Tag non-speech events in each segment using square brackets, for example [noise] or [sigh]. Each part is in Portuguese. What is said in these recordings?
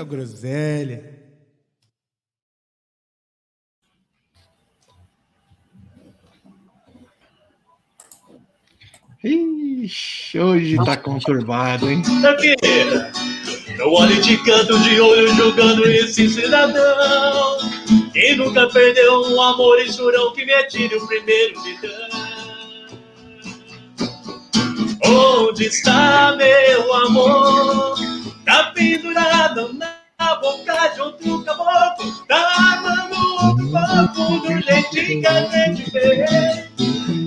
muita groselha. Ixi, hoje tá conturbado, hein? Não olhe de canto de olho jogando esse cidadão. Quem nunca perdeu um amor e chorão que me atire o primeiro lidão. Onde está meu amor? Pendurado na boca de outro caboclo. Tá armando outro papo do jeitinho que a gente vê.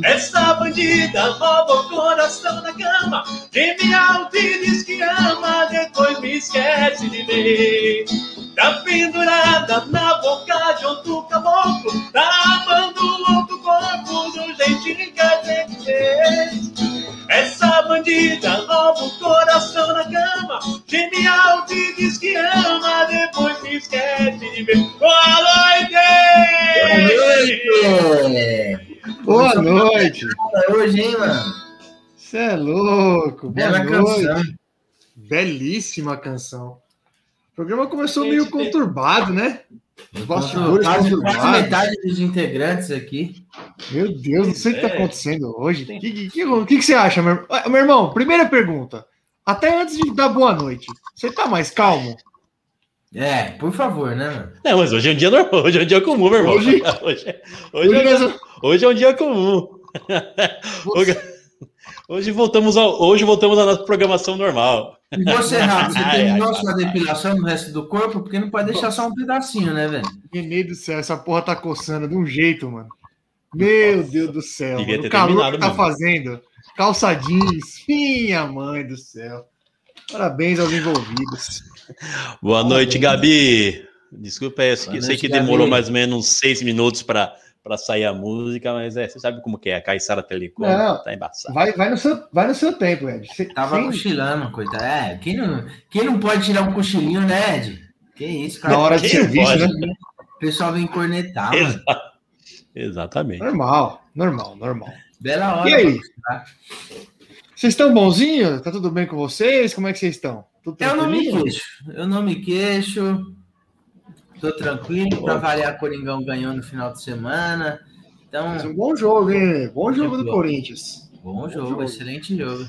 Essa bandida rouba o coração na cama. Geme alto e diz que ama, depois me esquece de mim. Tá pendurada na boca de outro caboclo. Tá amando outro corpo do jeitinho que a gente fez. Essa bandida rouba o coração na cama. Geme alto e diz que ama, depois me esquece de mim. Boa noite! Boa noite! Boa noite! Hoje, hein, mano? Você é louco! Bela Boa noite! canção. Belíssima canção. O programa começou meio conturbado, né? Os bastidores Quase, metade dos integrantes aqui. Meu Deus, não sei o que tá É. acontecendo hoje. O que, que, que, que que você acha, meu, Ah, meu irmão? Primeira pergunta. Até antes de dar boa noite, você tá mais calmo? É, por favor, né, mano? Não, mas hoje é um dia normal, hoje é um dia comum, meu irmão. Hoje- [laughs] hoje, é- Hoje hoje, é, nós- hoje é um dia comum. [laughs] Hoje, hoje voltamos ao, hoje voltamos à nossa programação normal. E você, Rafa, você [laughs] terminou ai, sua depilação no resto do corpo? Porque não pode deixar só um pedacinho, né, velho? Nenê do céu, essa porra tá coçando de um jeito, mano. Meu Deus do céu. Devia mano. ter O calor que tá mesmo. fazendo. Calça jeans. [laughs] Minha mãe do céu. Parabéns aos envolvidos. Boa noite, Gabi. Desculpa, eu sei que demorou Gabi. mais ou menos uns seis minutos para sair a música, mas é, você sabe como que é, a Caissara Telecom Não. tá embaçada. Vai, vai, no, seu, vai no seu tempo, Ed. Você- Tava sem- cochilando, coitado. É, quem não, quem não pode tirar um cochilinho, né, Ed? Que isso, cara? Na hora de serviço, né? O pessoal vem cornetar, mano. Exa- Exatamente. Normal, normal, normal. Bela hora. E aí? pra- Vocês estão bonzinhos? Tá tudo bem com vocês? Como é que vocês estão? Tudo Eu não me queixo. Eu não me queixo. Tô tranquilo. Pra variar, Coringão ganhou no final de semana. Então, Mas um bom jogo, hein? Bom jogo do Bom. Corinthians. bom jogo, excelente jogo.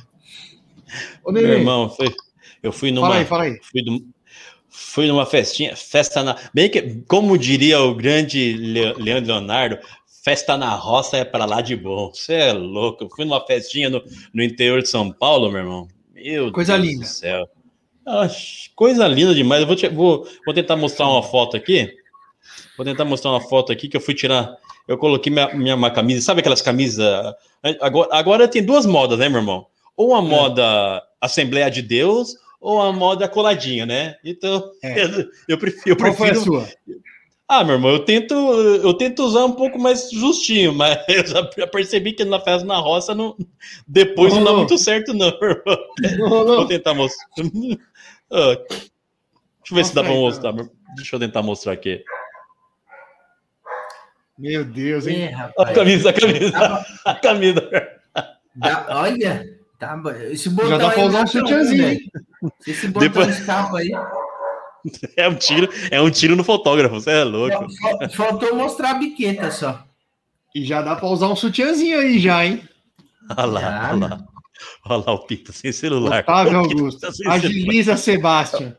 Ô, Meu irmão, foi- eu fui numa. fala aí, fala aí. Fui, num- fui numa festinha, festa na. Bem que, como diria o grande Le- Leandro Leonardo, festa na roça é para lá de bom. Você é louco. Eu fui numa festinha no, no interior de São Paulo, meu irmão. Meu Coisa Deus linda. do céu. Oxe, coisa linda demais. Eu vou, te- vou, vou tentar mostrar uma foto aqui. Vou tentar mostrar uma foto aqui que eu fui tirar. Eu coloquei minha, minha uma camisa. Sabe aquelas camisas? Agora, agora tem duas modas, né, meu irmão? Ou a moda Assembleia de Deus, ou a moda coladinha, né? Então, É. [laughs] eu, eu prefiro. Eu Qual foi a prefiro sua? ah, meu irmão, eu tento, eu tento usar um pouco mais justinho, [laughs] mas eu já percebi que na festa na roça não, depois não, dá Não. muito certo, não, meu irmão. Não, Vou não. tentar mostrar. Ah, deixa eu ver se dá pra aí, mostrar. Deixa eu tentar mostrar aqui. Meu Deus, hein? Ih, A rapaz. camisa, a camisa, a camisa. dá- olha, tá, bo- esse botão Já dá pra aí usar um sutiãzinho, hein? Se esse botão Depois- escapa aí. [laughs] É um tiro, é um tiro no fotógrafo, você é louco. Fal- Faltou mostrar a biqueta só. E já dá pra usar um sutiãzinho aí já, hein? Olha lá, olha lá. [laughs] Olha lá o Pita sem celular. Otávio [laughs] Augusto. tá sem celular. Agiliza, Sebastião.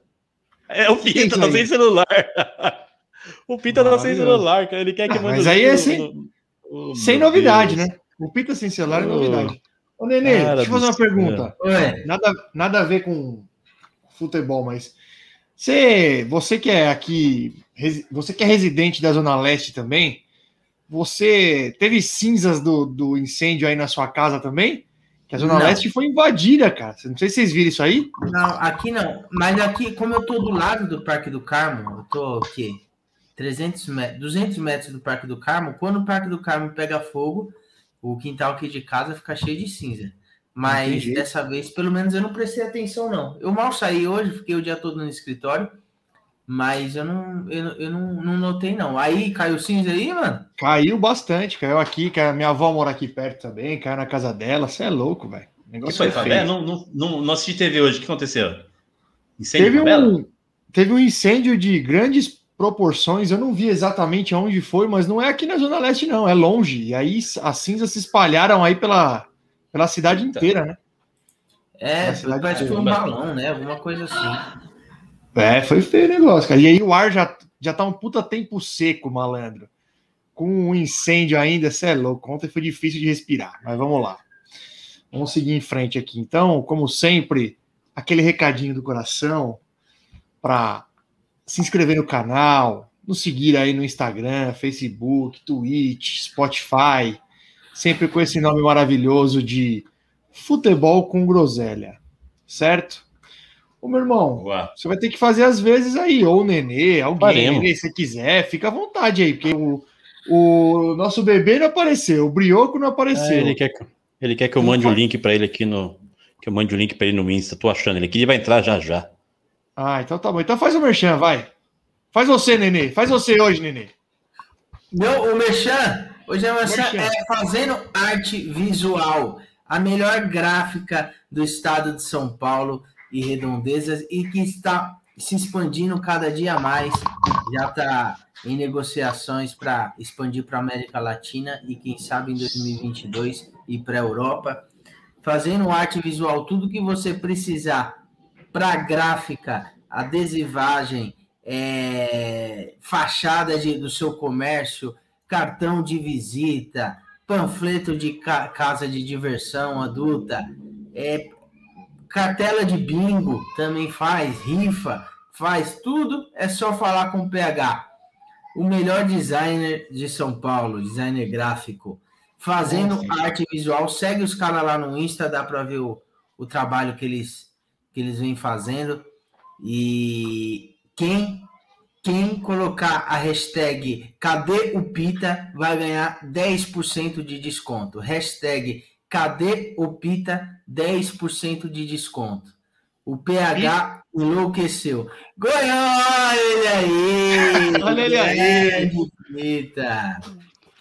É, o Pita que tá é sem celular. [laughs] O Pita tá sem celular, cara. Ele quer que Ah, mande mas aí é sem- no- Oh, Sem novidade, Deus. né? O Pita sem celular é Oh. novidade. Ô, Nenê, Cara deixa eu fazer uma pergunta. Ué, Nada, nada a ver com futebol, mas você, você que é aqui, você que é residente da Zona Leste também, você teve cinzas do, do incêndio aí na sua casa também? Que a Zona Não. Leste foi invadida, cara. Não sei se vocês viram isso aí. Não, aqui não. Mas aqui, como eu tô do lado do Parque do Carmo, eu tô o quê? 300 metros, 200 metros do Parque do Carmo. Quando o Parque do Carmo pega fogo, o quintal aqui de casa fica cheio de cinza. Mas Entendi. dessa vez, pelo menos, eu não prestei atenção, não. Eu mal saí hoje, fiquei o dia todo no escritório, mas eu não, eu, eu não, não notei, não. Aí caiu cinza aí, mano? Caiu bastante, caiu aqui, que a minha avó mora aqui perto também, caiu na casa dela. Você é louco, velho. O O que negócio foi, é Fabé? feio. Não, não, não, não assisti TV hoje. O que aconteceu? Incêndio Teve um, teve um incêndio de grandes proporções. Eu não vi exatamente onde foi, mas não é aqui na Zona Leste, não. É longe. E aí as cinzas se espalharam aí pela, pela cidade Eita. inteira, né? É, parece que foi um balão, né? Alguma coisa assim. É, foi feio o negócio, cara. E aí o ar já, já tá um puta tempo seco, malandro. Com um incêndio ainda, você é louco. Ontem foi difícil de respirar, mas vamos lá. Vamos seguir em frente aqui. Então, como sempre, aquele recadinho do coração para se inscrever no canal, nos seguir aí no Instagram, Facebook, Twitch, Spotify, sempre com esse nome maravilhoso de Futebol com Groselha, certo? Ô, meu irmão, você vai ter que fazer às vezes aí, ou o Nenê, alguém. Nenê, se você quiser, fica à vontade aí, porque o, o nosso bebê não apareceu, o Brioco não É, apareceu. ele, quer, que- ele quer que eu mande o link pra ele aqui no. Que eu mande o link pra ele no Insta. Tô achando ele aqui. Ele vai entrar já já. Ah, então tá bom. Então faz o merchan, vai. Faz você, Nenê. Faz você hoje, Nenê. Meu, o Merchan, hoje é o Merchan Merchan. é fazendo arte visual, a melhor gráfica do estado de São Paulo e redondezas e que está se expandindo cada dia mais. Já está em negociações para expandir para a América Latina e quem sabe em 2022 ir para a Europa. Fazendo arte visual, tudo que você precisar para gráfica, adesivagem, é, fachada de- do seu comércio, cartão de visita, panfleto de ca- casa de diversão adulta, é, cartela de bingo também faz, rifa, faz tudo, é só falar com o PH. O melhor designer de São Paulo, designer gráfico, fazendo Nossa. arte visual. Segue os caras lá no Insta, dá para ver o, o trabalho que eles, que eles vêm fazendo. E quem quem colocar a hashtag Cadê o Pita vai ganhar 10% de desconto. Hashtag Cadê o Pita 10% de desconto. O PH enlouqueceu. [laughs] Olha ele aí! Olha ele aí. Pita!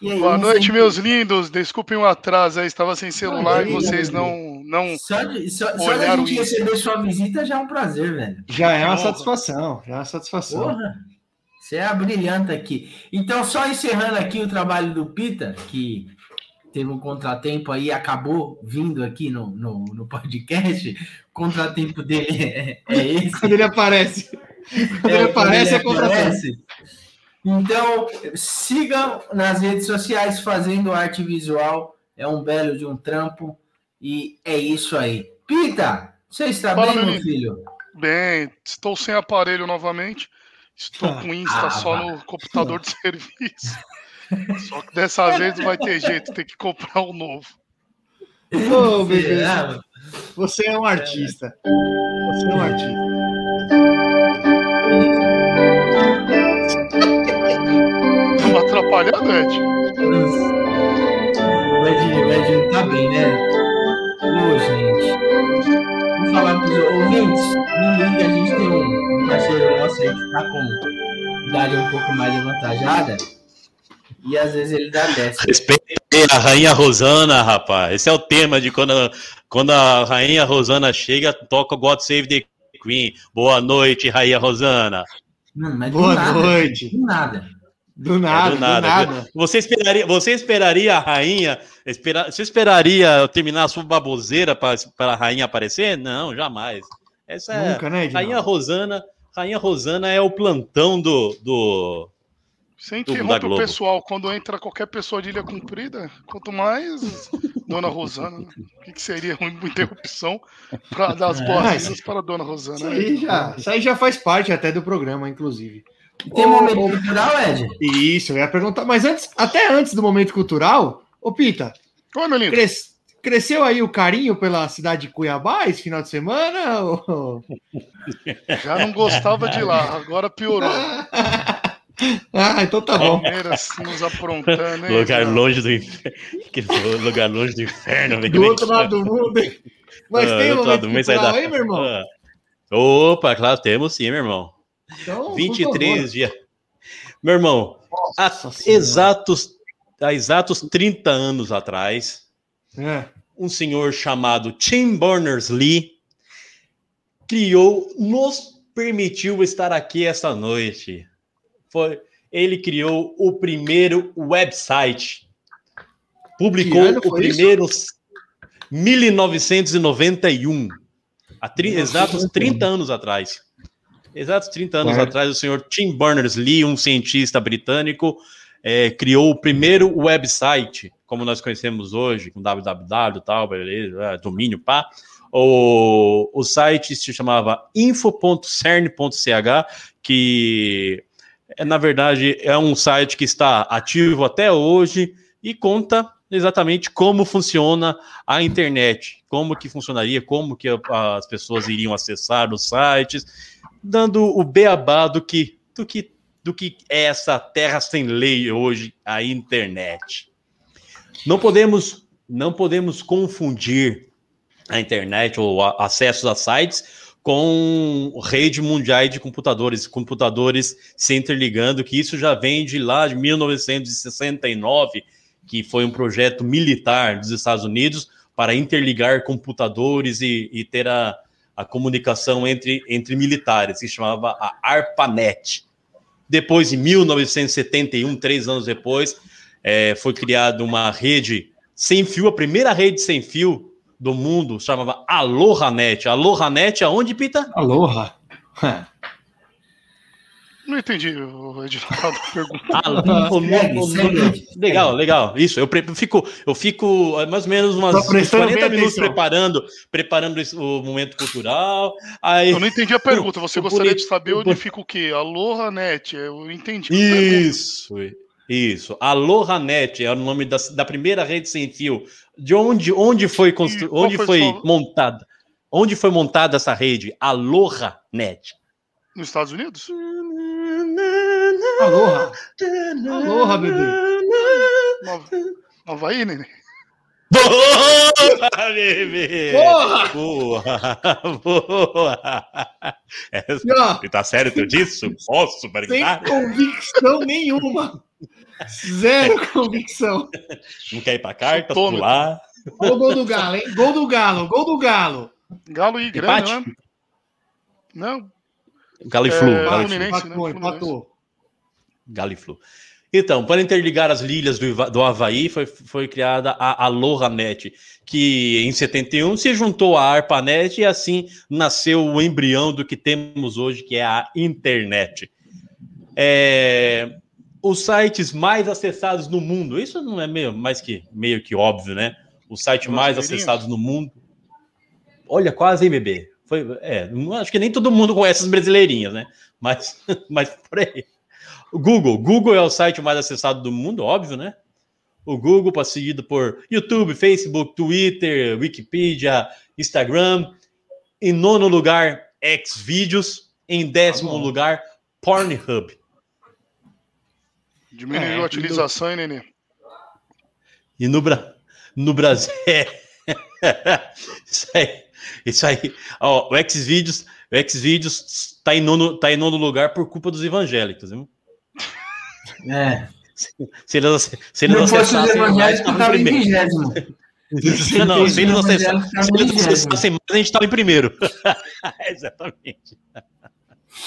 Que Boa isso, noite, hein? meus lindos. Desculpem o atraso aí, estava sem celular e Imagina, vocês não, não. Só de, só, só da gente isso. receber sua visita já é um prazer, velho. Já é uma honra. satisfação. Já é uma satisfação. Porra! Você é a brilhante aqui. Então, só encerrando aqui o trabalho do Pita, que teve um contratempo aí, acabou vindo aqui no, no, no podcast. O contratempo dele é, é esse. Quando ele aparece. Quando ele É, aparece, quando é contratante. aparece. Então, sigam nas redes sociais fazendo arte visual. É um belo de um trampo. E é isso aí. Pita, você está Fala, bem, meu filho? Bem, estou sem aparelho novamente. Estou Ah. com Insta Ah, só no computador de [laughs] serviço. Só que dessa vez não vai ter jeito, tem que comprar um novo. Ô, bebê, Será? você é um artista. Você é um artista. Tá atrapalhando, Ed? O Ed, o Ed tá bem, né? Ô, gente. Vou falar pros ouvintes. Me liga, a gente tem um parceiro nosso aí que tá com idade um pouco mais avantajada. E às vezes ele dá dessa. Respeite a Rainha Rosana, rapaz. Esse é o tema de quando, quando a Rainha Rosana chega, toca God Save the Queen. Boa noite, Rainha Rosana. Mano, mas Boa do nada. noite. Do nada. Do É, nada, do do nada. nada. Você esperaria, você esperaria a rainha, espera, você esperaria eu terminar a sua baboseira para a rainha aparecer? Não, jamais. Essa é Nunca, né, Edinaldo? Rainha Rosana. Rainha Rosana é o plantão do, do Você interrompe o pessoal quando entra qualquer pessoa de ilha comprida, quanto mais [laughs] Dona Rosana. né? O que, que seria uma interrupção para dar as É, boas-vindas para a Dona Rosana? Isso aí, já, isso aí já faz parte até do programa, inclusive. Tem Ô, momento cultural, Ed? Isso, eu ia perguntar. Mas antes, até antes do momento cultural, ô Pita, Oi, meu lindo. cres- cresceu aí o carinho pela cidade de Cuiabá esse final de semana? ou- [laughs] Já não gostava de lá, agora piorou. [laughs] ah, então tá bom. Palmeiras nos aprontando, hein? Lugar Edinaldo? longe do inferno. [laughs] Lugar longe do inferno. Do outro lado do mundo, hein? Mas Ah, tem do um outro lado do mundo, sai da- aí, meu irmão? Ah. Opa, claro, temos sim, meu irmão. Então, por 23 dias. Meu irmão, há exatos, há exatos 30 anos atrás. É. um senhor chamado Tim Berners-Lee criou, nos permitiu estar aqui esta noite. Foi, ele criou o primeiro website. Publicou o foi isso? primeiro 1991. Há tri- exatos 30 anos atrás. Exatos 30 anos Claro. atrás, o senhor Tim Berners-Lee, um cientista britânico, eh, criou o primeiro website, como nós conhecemos hoje, com www tal, beleza, ah, domínio, pá. O, o site se chamava info.cern.ch, que é, na verdade é um site que está ativo até hoje e conta exatamente como funciona a internet, como que funcionaria, como que as pessoas iriam acessar os sites, dando o beabá do que, do que, do que é essa terra sem lei hoje, a internet. Não podemos, não podemos confundir a internet ou a- acessos a sites com rede mundial de computadores, computadores se interligando, que isso já vem de lá de 1969, que foi um projeto militar dos Estados Unidos para interligar computadores e, e ter a, a comunicação entre, entre militares, que se chamava a ARPANET. Depois, em 1971, três anos depois, eh, foi criada uma rede sem fio, a primeira rede sem fio do mundo, chamava AlohaNet. AlohaNet aonde, Pita? Aloha. Não entendi o Edinaldo perguntou. [laughs] Alo- o- Segue, o- o- segue. Legal, legal. Isso, eu, fico, eu fico eh, mais ou menos umas Tô uns prestando 40 bem minutos atenção. preparando, preparando o momento cultural. Aí, Eu não entendi a pergunta. Você o gostaria bonito- de saber onde bonito- fica o quê? Aloha Net. Eu entendi. a pergunta. Isso, isso. AlohaNet é o nome da, da primeira rede sem fio. De onde, onde foi constru... Onde foi foi montada? Onde foi montada essa rede? AlohaNet. Nos Estados Unidos? Aloha. Aloha, bebê. Nova... Havaí, neném? Boa, bebê! Porra! Boa! Boa! Essa- E, ó, Você tá sério teu disso? Posso sem perguntar? convicção nenhuma. Zero convicção. Não quer ir pra carta, Toma. pular? Olha o gol do Galo, hein? Gol do Galo, gol do Galo. Galo e Grêmio, Empate? né? Não, Galo e É, Flu. Empate. Galo e Flu. Né? Empatou. Galo e Flu. Então, para interligar as ilhas do, do Havaí, foi, foi criada a AlohaNet, que em 71 se juntou à ARPANET e assim nasceu o embrião do que temos hoje, que é a internet. É, os sites mais acessados no mundo, isso não é meio, mais que, meio que óbvio, né? O site mais Brasileirinhos? acessado no mundo. Olha, quase, hein, bebê? Foi, é, acho que nem todo mundo conhece as brasileirinhas, né? Mas, [laughs] mas por aí. O Google. Google é o site mais acessado do mundo, óbvio, né? O Google, seguido por YouTube, Facebook, Twitter, Wikipedia, Instagram. Em nono lugar, Xvideos. Em décimo bom. lugar, Pornhub. Diminuiu É, a utilização, hein, neném? E no, Bra... no Brasil. [laughs] isso aí. Isso aí. Ó, o Xvideos, o Xvideos tá em, nono, tá em nono lugar por culpa dos evangélicos. Viu? É. Se eles, se Se eles não fosse os acessassem mais, evangélicos, tava em vigésimo. [laughs] Não, se eles acessassem, se acessassem mais, a gente estava em primeiro. [laughs] Exatamente.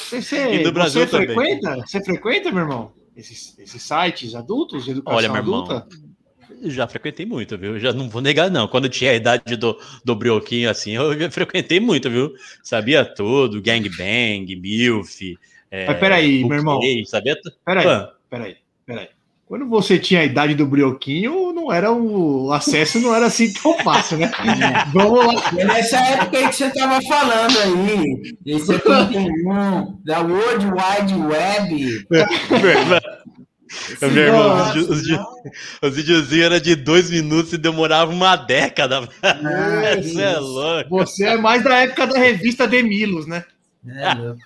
Você, E do Brasil você também. frequenta? Você frequenta, meu irmão? Esses, esses sites adultos de educação Olha, meu irmão, adulta? Já frequentei muito, viu? Já não vou negar, não. Quando eu tinha a idade do, do brioquinho assim, eu [laughs] frequentei muito, viu? Sabia tudo, gangbang, milf. É, Mas peraí, meu irmão. Sabia. Peraí, peraí, peraí. Quando você tinha a idade do brioquinho, não era o, o acesso não era assim tão fácil, né? [laughs] Vamos lá. É nessa época aí que você tava falando aí, em 71, da World Wide Web. Meu irmão, os, os, os videozinhos eram de dois minutos e demorava uma década. Ah, [laughs] Isso é louco. Você é mais da época da revista Demilos, né? É, louco.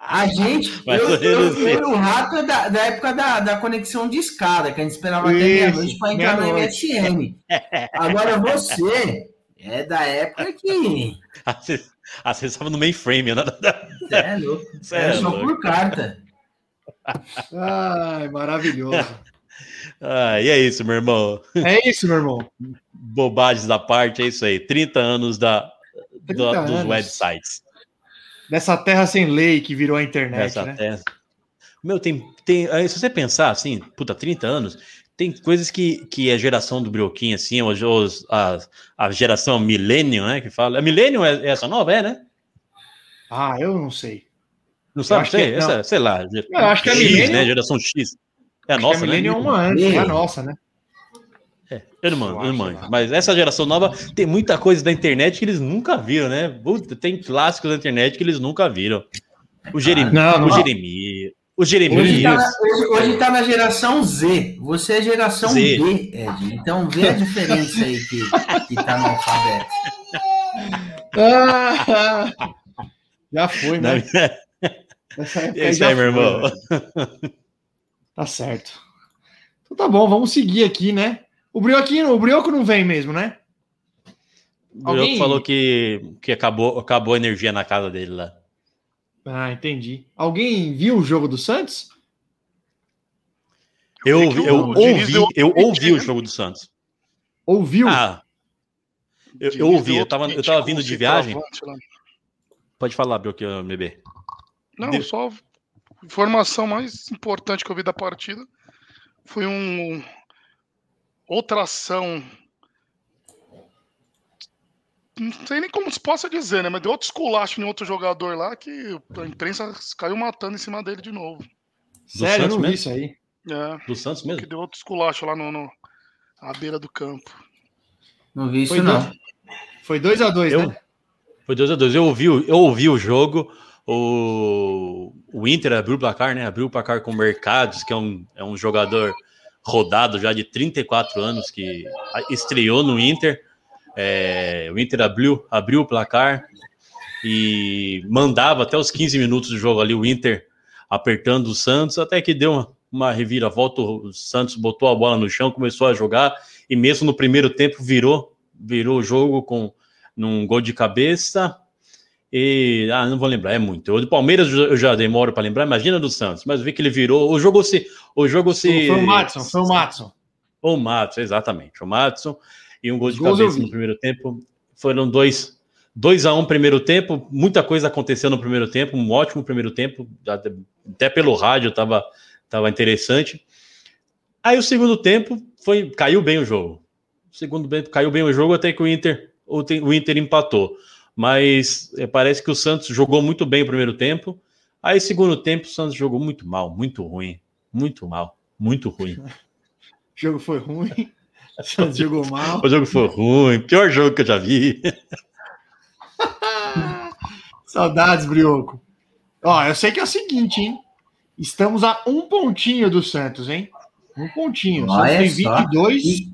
A gente, [laughs] Mas eu, eu, eu o rato é da, da época da, da conexão de escada, que a gente esperava até meia-noite para entrar no. MSN. Agora você é da época que. [laughs] Acess- Acessava no mainframe, né? [laughs] É louco. Cê É é só louco. por carta. Ai, maravilhoso. Ah, e é isso, meu irmão. É isso, meu irmão. Bobagens da parte, é isso aí. 30 anos da, 30 da- dos anos. websites. Dessa terra sem lei que virou a internet, né? tese. Meu, tem, tem. Se você pensar assim, puta, 30 anos, tem coisas que, que a geração do Brioquinho, assim, os, os- a, a geração Millennium, né? Que fala. A Millennium é, é essa nova, é, né? Ah, eu não sei. Não sabe? que Sei, é- essa, sei lá. Eu acho que a X, Millennium- né? Geração X. É a Acho nossa, que a né? Millennium é uma antes, é a nossa, né? Eu não Eu manjo. Mas essa geração nova tem muita coisa da internet que eles nunca viram, né? Puta, tem clássicos da internet que eles nunca viram. O Jeremias. Não, não. o Jeremias. O Hoje Jeremias. tá, na, hoje, hoje tá na geração Z. Você é geração Z. D, Ed. Então vê a diferença aí que, que tá no alfabeto. Ah, já foi, né? Época É isso aí, meu foi, irmão. né? Tá certo. Então tá bom, vamos seguir aqui, né? O Brioquinho, o Brioco não vem mesmo, né? O Alguém- Brioco falou que, que acabou, acabou a energia na casa dele lá. Ah, entendi. Alguém viu o jogo do Santos? Eu, eu o Diniz ouvi, eu ouvi o né? jogo do Santos. Ouviu? Ah, eu, eu ouvi, eu tava, eu tava vindo de viagem. Pode falar, Brioco, bebê. Não, só informação mais importante que eu vi da partida foi um outra ação. Não sei nem como se possa dizer, né? Mas deu outro esculacho em outro jogador lá que a imprensa caiu matando em cima dele de novo. Sério, eu Santos não vi mesmo? isso aí. É, Do Santos que mesmo? deu outro esculacho lá no, no- à beira do campo. Não vi isso, Foi não. dois- Foi 2x2, Eu- né? Foi 2x2. Eu ouvi, o- eu ouvi o jogo. O, o Inter abriu o placar, né? Abriu o placar com o Mercados, que é um, é um jogador rodado já de 34 anos, que estreou no Inter. É, o Inter abriu, abriu o placar e mandava até os 15 minutos do jogo ali o Inter apertando o Santos, até que deu uma, uma reviravolta. O Santos botou a bola no chão, começou a jogar e mesmo no primeiro tempo virou, virou o jogo com num gol de cabeça. E, ah, não vou lembrar, é muito. O do Palmeiras eu já demoro para lembrar, imagina do Santos, mas eu vi que ele virou. O jogo se. O jogo se. Foi o Matson, foi o Matson. O Matson, exatamente. O Matson. E um gol de gols cabeça no primeiro tempo. Foram dois. 2 a 1 um primeiro tempo, muita coisa aconteceu no primeiro tempo, um ótimo primeiro tempo, até- pelo rádio estava tava interessante. Aí o segundo tempo foi caiu bem o jogo. O segundo tempo caiu bem o jogo até que o Inter o, o Inter empatou. Mas eh, parece que o Santos jogou muito bem o primeiro tempo. Aí segundo tempo o Santos jogou muito mal, muito ruim, muito mal, muito ruim. O [laughs] jogo foi ruim. O Santos jogou mal. O jogo foi ruim, pior jogo que eu já vi. [laughs] Saudades, Brioco. Ó, eu sei que é o seguinte, hein? Estamos a um pontinho do Santos, hein? Um pontinho. Santos Olha tem só. 22, E,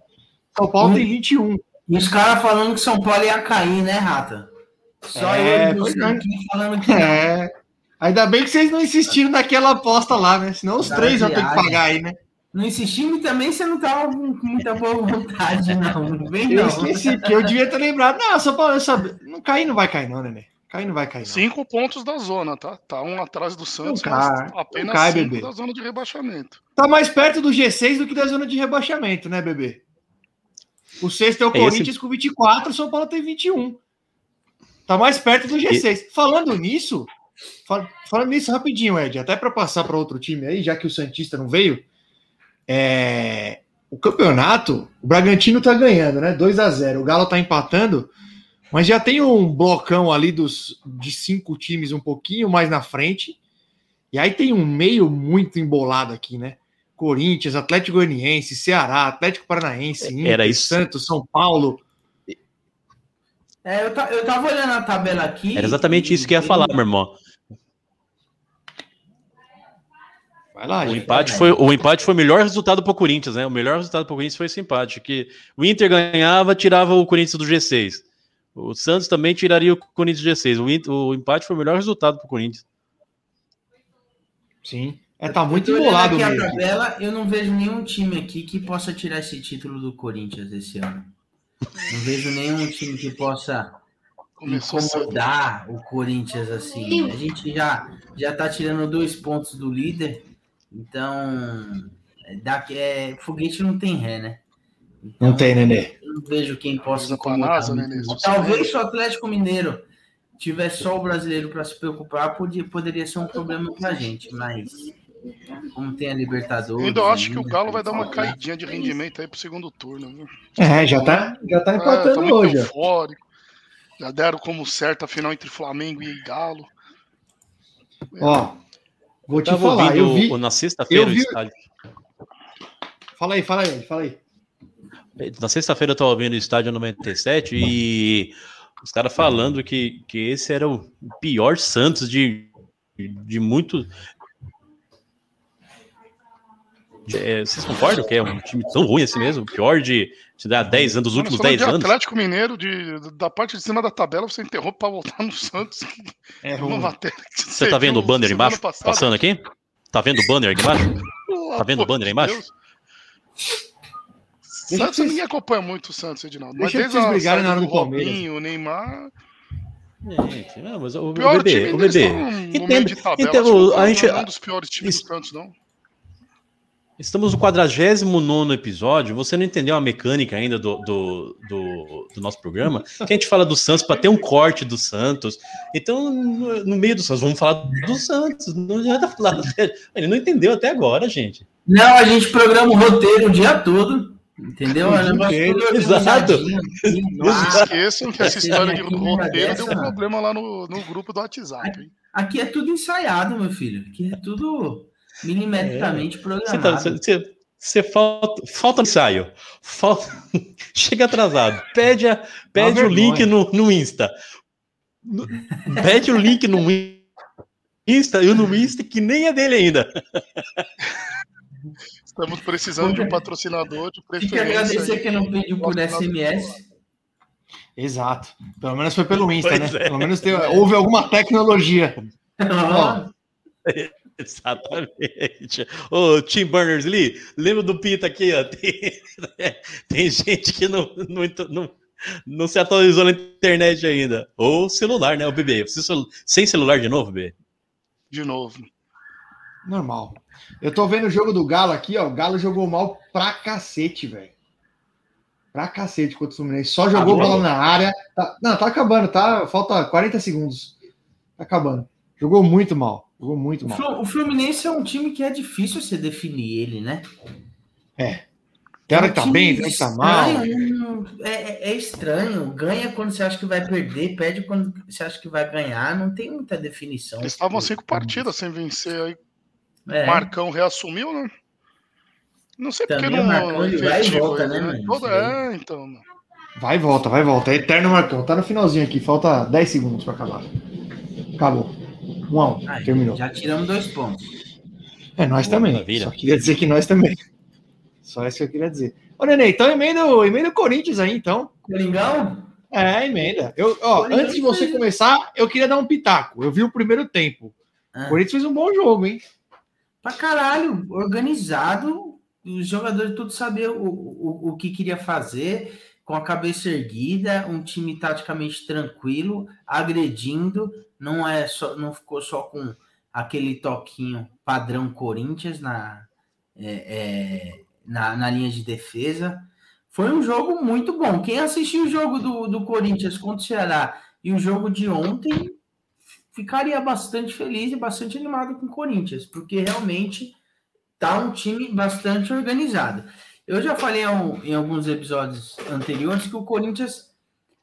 São Paulo Hum. tem 21. e os caras falando que São Paulo ia cair, né, Rata? Só É, eu e é. aqui falando que. É. Ainda bem que vocês não insistiram naquela aposta lá, né? Senão os Dá três vão ter que pagar aí, né? Não insistimos também você não tava com muita boa vontade, não. Não vem, Eu não. esqueci, porque eu devia ter lembrado. Não, São Paulo, eu sabia. Não cair, não vai cair, não, Nenê. Cair não vai cair, não. Cinco pontos da zona, tá? Tá um atrás do Santos, Não mas cai, apenas cai, cinco bebê. da zona de rebaixamento. Tá mais perto do G6 do que da zona de rebaixamento, né, bebê? O sexto é o É, esse- Corinthians com 24, o São Paulo tem 21. Tá mais perto do G6. Falando nisso, fal- falando nisso rapidinho, Ed, até para passar para outro time aí, já que o Santista não veio, é, o campeonato, o Bragantino tá ganhando, né? 2 a 0 O Galo tá empatando, mas já tem um blocão ali dos, de cinco times um pouquinho mais na frente. E aí tem um meio muito embolado aqui, né? Corinthians, Atlético Goianiense, Ceará, Atlético Paranaense, Inter, Era isso. Santos, São Paulo. É, eu, ta- eu tava olhando a tabela aqui. Era exatamente isso que eu ia falar, meu irmão. Vai lá, O gente. empate, foi, o empate foi o melhor resultado para o Corinthians, né? O melhor resultado para o Corinthians foi esse empate, que o Inter ganhava, tirava o Corinthians do G6. O Santos também tiraria o Corinthians do G6. O, Inter- o empate foi o melhor resultado para o Corinthians. Sim. É, tá muito embolado a mesmo. tabela, eu não vejo nenhum time aqui que possa tirar esse título do Corinthians esse ano. Não vejo nenhum time que possa Começou cedo. incomodar o Corinthians assim. A gente já já tá tirando dois pontos do líder, então é, dá, é, foguete não tem ré, né? Então, Não tem, Nenê. não vejo quem possa incomodar. NASA. Nenê? Talvez se o Atlético Mineiro tivesse só o brasileiro para se preocupar, podia, poderia ser um problema pra gente, mas como tem a Libertadores. Eu ainda acho que o ainda, Galo vai dar uma caidinha de rendimento aí pro segundo turno. Viu? É, já tá, já tá É, empatando tá muito hoje. eufórico. Já deram como certa a final entre Flamengo e Galo. Ó, vou te falar, eu ouvindo vi. o- na sexta-feira vi- estádio. Fala aí, fala aí, fala aí. Na sexta-feira eu tava ouvindo o estádio 97 e os caras falando que, que esse era o pior Santos de, de muito. É, vocês concordam que é um time tão ruim assim mesmo? O pior de, de dar 10 anos, dos Mano, últimos falando 10 de anos? Atlético Mineiro, de, da parte de cima da tabela, você interrompe pra voltar no Santos. que É ruim. Você tá vendo o banner embaixo? passada. Passando aqui? Tá vendo o banner aqui embaixo? Tá vendo o banner aí embaixo? Deus. Deixa Santos vocês- ninguém acompanha muito o Santos, Edinaldo. Mas Deixa desde vocês brigarem saída na hora do Palmeiras. O Neymar. Gente, não, mas o, o bebê, o bebê. que o a gente- não é um dos piores times isso- do Santos, não. Estamos no 49 episódio. Você não entendeu a mecânica ainda do, do, do, do nosso programa? Que a gente fala do Santos para ter um corte do Santos. Então, no, no meio do Santos, vamos falar do Santos. Não adianta falar. Ele não entendeu até agora, gente. Não, a gente programa o roteiro o dia todo. Entendeu? É exato. [laughs] assim, Não se esqueçam que essa história de roteiro dessa, deu um problema lá no, no grupo do WhatsApp. hein? Aqui é tudo ensaiado, meu filho. Aqui é tudo milimetricamente programado. tá, você, você- você falta, falta ensaio. Falta, [laughs] chega atrasado. Pede, a, pede o link no, no Insta. No- pede o link no Insta e o no Insta que nem é dele ainda. Estamos precisando de um patrocinador de Tem que preferência. agradecer aí. que não pediu por SMS. Exato. Pelo menos foi pelo Insta, Pois né? é. Pelo menos teve- houve alguma tecnologia. [laughs] Ó, [laughs] Exatamente. Ô, Tim Berners-Lee, lembra do Pita aqui, ó? [laughs] Tem, tem gente que não, não, não, não se atualizou na internet ainda. Ou celular, né, o bebê? Você celu- Sem celular de novo, bebê? De novo. Normal. Eu tô vendo o jogo do Galo aqui, ó. O Galo jogou mal pra cacete, velho. Pra cacete contra o Fluminense. Só jogou Acabou? bola na área. Tá- não, tá acabando, tá? Falta 40 segundos. Tá acabando. Jogou muito mal. Jogou muito o mal. O Fluminense é um time que é difícil você definir ele, né? Tem hora que tá É bem, tem hora que tá mal. É, é- é estranho. Ganha quando você acha que vai perder, perde quando você acha que vai ganhar. Não tem muita definição. Eles estavam cinco partidas sem vencer aí. É. Marcão reassumiu, né? Não sei porque Também não. o Marcão, ele vai e volta, ele, né, mano? Toda-. É, então. mano. Vai e volta, vai e volta. É eterno Marcão. Tá no finalzinho aqui. Falta 10 segundos pra acabar. Acabou. Um a um. Aí, Terminou. Já tiramos dois pontos. É, nós Boa, também. maravilha. Só queria dizer que nós também. [laughs] Só isso que eu queria dizer. Ô, Nenê, então emenda, o- emenda o Corinthians aí, então. Coringão? É, emenda. Eu, ó, antes de você fez- começar, eu queria dar um pitaco. Eu vi o primeiro tempo. Ah. O Corinthians fez um bom jogo, hein? Pra caralho, organizado, os jogadores todos sabiam o, o, o que queria fazer, com a cabeça erguida, um time taticamente tranquilo, agredindo, não é só, não ficou só com aquele toquinho padrão Corinthians na, é, é, na, na linha de defesa. Foi um jogo muito bom. Quem assistiu o jogo do, do Corinthians contra o Ceará e o jogo de ontem ficaria bastante feliz e bastante animado com o Corinthians, porque realmente tá um time bastante organizado. Eu já falei ao- em alguns episódios anteriores que o Corinthians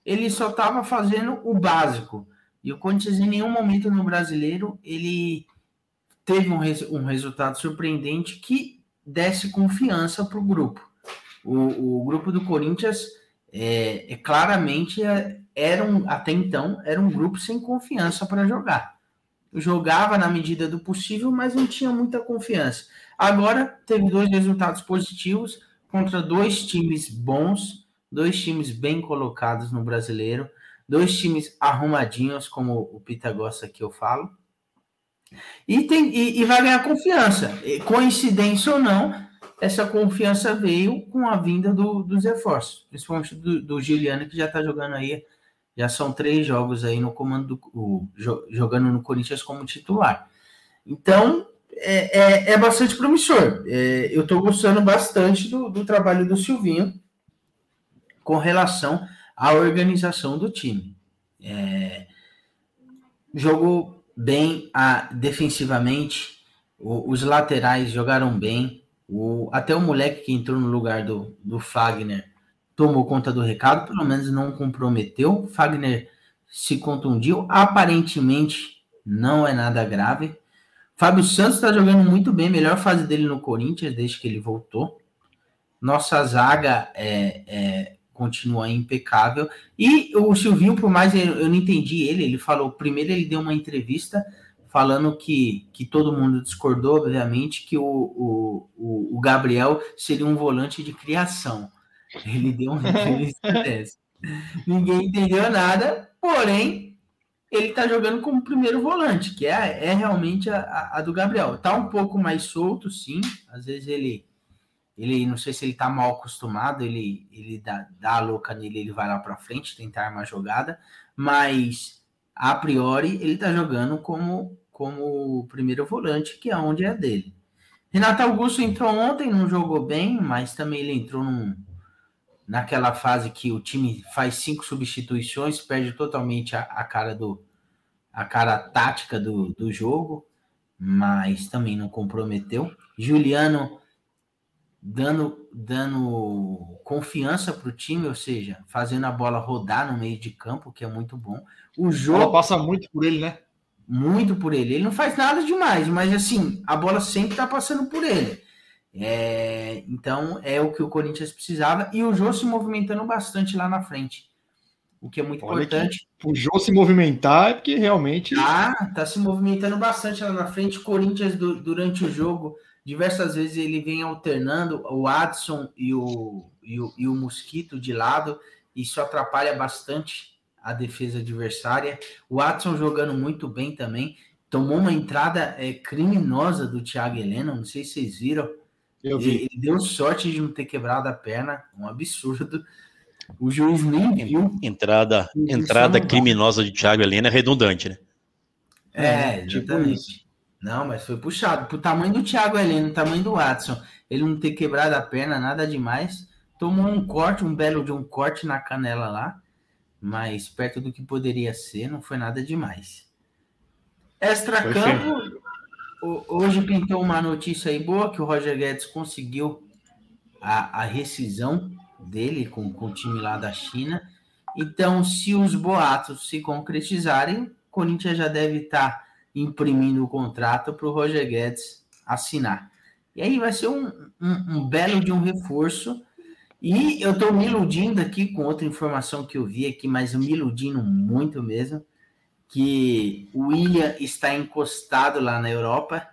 ele só estava fazendo o básico. E o Corinthians em nenhum momento no brasileiro ele teve um, res- um resultado surpreendente que desse confiança para o grupo. O, o grupo do Corinthians é, é claramente é, era um, até então era um grupo sem confiança para jogar. jogava na medida do possível, mas não tinha muita confiança. Agora teve dois resultados positivos contra dois times bons, dois times bem colocados no brasileiro, dois times arrumadinhos, como o Pita gosta que eu falo. E, tem, e, e vai ganhar confiança. Coincidência ou não, essa confiança veio com a vinda do, dos reforços, principalmente do, do Giuliano, que já está jogando aí já são três jogos aí no comando do o, jogando no Corinthians como titular. Então é, é, é bastante promissor. É, eu estou gostando bastante do, do trabalho do Silvinho com relação à organização do time. É, jogou bem a, defensivamente, o, os laterais jogaram bem. O, até o moleque que entrou no lugar do, do Fagner tomou conta do recado, pelo menos não comprometeu. Fagner se contundiu, aparentemente não é nada grave. Fábio Santos está jogando muito bem, melhor fase dele no Corinthians desde que ele voltou. Nossa zaga é, é, continua impecável. E o Silvinho, por mais eu, eu não entendi ele, ele falou, primeiro ele deu uma entrevista falando que, que todo mundo discordou, obviamente, que o, o, o Gabriel seria um volante de criação. Ele deu uma [laughs] entrevista dessa. Ninguém entendeu nada, porém, ele tá jogando como primeiro volante, que é, é realmente a, a, do Gabriel. Tá um pouco mais solto, sim. Às vezes ele, ele não sei se ele tá mal acostumado, ele, ele dá, dá a louca nele, ele vai lá para frente tentar uma jogada, mas a priori ele tá jogando como como primeiro volante, que é onde é dele. Renato Augusto entrou ontem, não jogou bem, mas também ele entrou num, naquela fase que o time faz cinco substituições, perde totalmente a, a cara do a cara tática do, do jogo, mas também não comprometeu. Juliano dando dando confiança para o time, ou seja, fazendo a bola rodar no meio de campo, que é muito bom. O jogo passa muito por ele, né? Muito por ele. Ele não faz nada demais, mas assim, a bola sempre está passando por ele. É, então é o que o Corinthians precisava e o Jô se movimentando bastante lá na frente, o que é muito Olha importante. O Jô se movimentar é porque realmente. Ah, tá se movimentando bastante lá na frente. Corinthians, do, durante o jogo, diversas vezes ele vem alternando o Adson e o, e o, e o Mosquito de lado, isso atrapalha bastante a defesa adversária. O Adson jogando muito bem também. Tomou uma entrada é, criminosa do Thiago Helena, não sei se vocês viram eu vi. Ele, deu sorte de não ter quebrado a perna, um absurdo. O juiz nem viu. Entrada, entrada criminosa de Thiago Helena é redundante, né? É, é tipo exatamente. Não, mas foi puxado. Pro tamanho do Thiago Helena, tamanho do Watson, ele não ter quebrado a perna, nada demais. Tomou um corte, um belo de um corte na canela lá, mas perto do que poderia ser, não foi nada demais. Extra-campo, Hoje pintou uma notícia aí boa que o Roger Guedes conseguiu a, a rescisão dele com, com o time lá da China. Então, se os boatos se concretizarem, Corinthians já deve estar tá imprimindo o contrato para o Roger Guedes assinar. E aí vai ser um, um, um belo de um reforço. E eu estou me iludindo aqui com outra informação que eu vi aqui, mas eu me iludindo muito mesmo que o William está encostado lá na Europa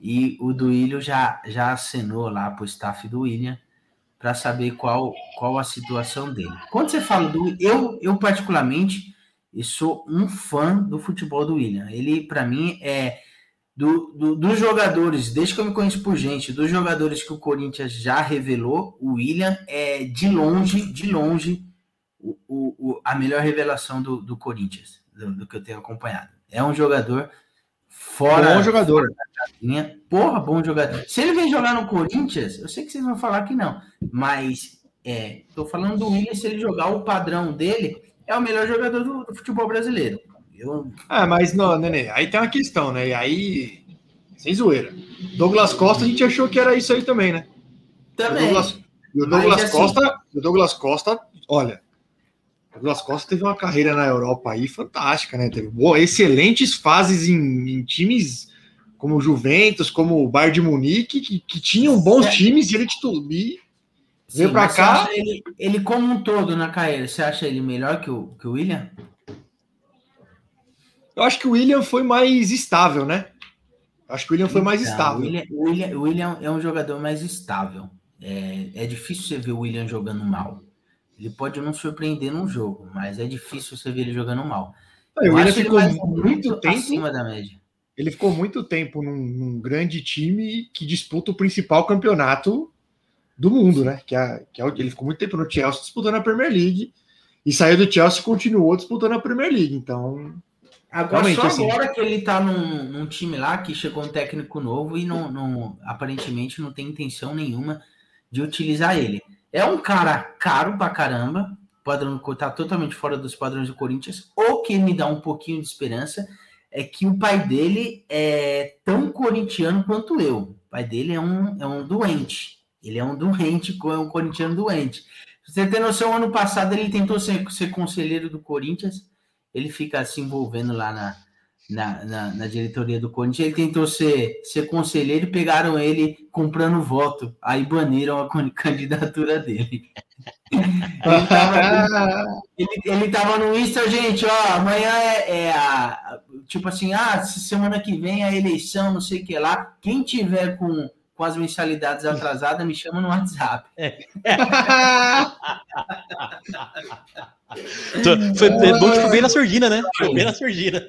e o Duílio já, já acenou lá para o staff do William para saber qual, qual a situação dele. Quando você fala do. Eu, eu particularmente, eu sou um fã do futebol do William. Ele, para mim, é. Do, do, dos jogadores, desde que eu me conheço por gente, dos jogadores que o Corinthians já revelou, o William é de longe, de longe, o, o, a melhor revelação do, do Corinthians do, do, que eu tenho acompanhado. É um jogador fora. Bom jogador. Fora Porra, bom jogador. Se ele vem jogar no Corinthians, eu sei que vocês vão falar que não, mas é, tô falando do Willian, se ele jogar o padrão dele, é o melhor jogador do, do futebol brasileiro. Eu... Ah, mas não, Nenê, aí tem uma questão, né? E aí, sem zoeira. Douglas Costa, a gente achou que era isso aí também, né? Também. O Douglas, o Douglas assim, Costa, o Douglas Costa, olha, Douglas Costa teve uma carreira na Europa aí fantástica, né? Teve boa, excelentes fases em, em times como o Juventus, como o Bayern de Munique, que, que tinham bons times e ele titular. Veio para cá. Ele, ele, como um todo na carreira, você acha ele melhor que o, que o William? Eu acho que o William foi mais estável, né? Eu Acho que o William foi mais Então, estável. O William, William- William é um jogador mais estável. É, é difícil você ver o William jogando mal. Ele pode não surpreender num jogo, mas é difícil você ver ele jogando mal. Eu acho ele ficou muito tempo. acima da média. Ele ficou muito tempo num, num grande time que disputa o principal campeonato do mundo, né? Que é, que é o- ele ficou muito tempo no Chelsea disputando a Premier League e saiu do Chelsea e continuou disputando a Premier League. Então, Agora, Realmente, só assim- agora que ele tá num, num time lá que chegou um técnico novo e não, não- aparentemente não tem intenção nenhuma de utilizar ele. É um cara caro pra caramba, padrão tá totalmente fora dos padrões do Corinthians. O que me dá um pouquinho de esperança é que o pai dele é tão corintiano quanto eu. O pai dele é um, é um doente. Ele é um doente, é um corintiano doente. Você tem noção, ano passado ele tentou ser, ser conselheiro do Corinthians ele fica se envolvendo lá na, na, na, na diretoria do Corinthians. Ele tentou ser, ser conselheiro e pegaram ele comprando voto. Aí baniram a [laughs] candidatura dele. ele, tava, [laughs] ele, ele tava no Insta, gente, ó, amanhã é, é a. Tipo assim, ah, se semana que vem é a eleição, não sei o que lá. Quem tiver com, com as mensalidades atrasadas, me chama no WhatsApp. Tô- Foi é bom que foi bem na surdina, né? Foi bem na surdina.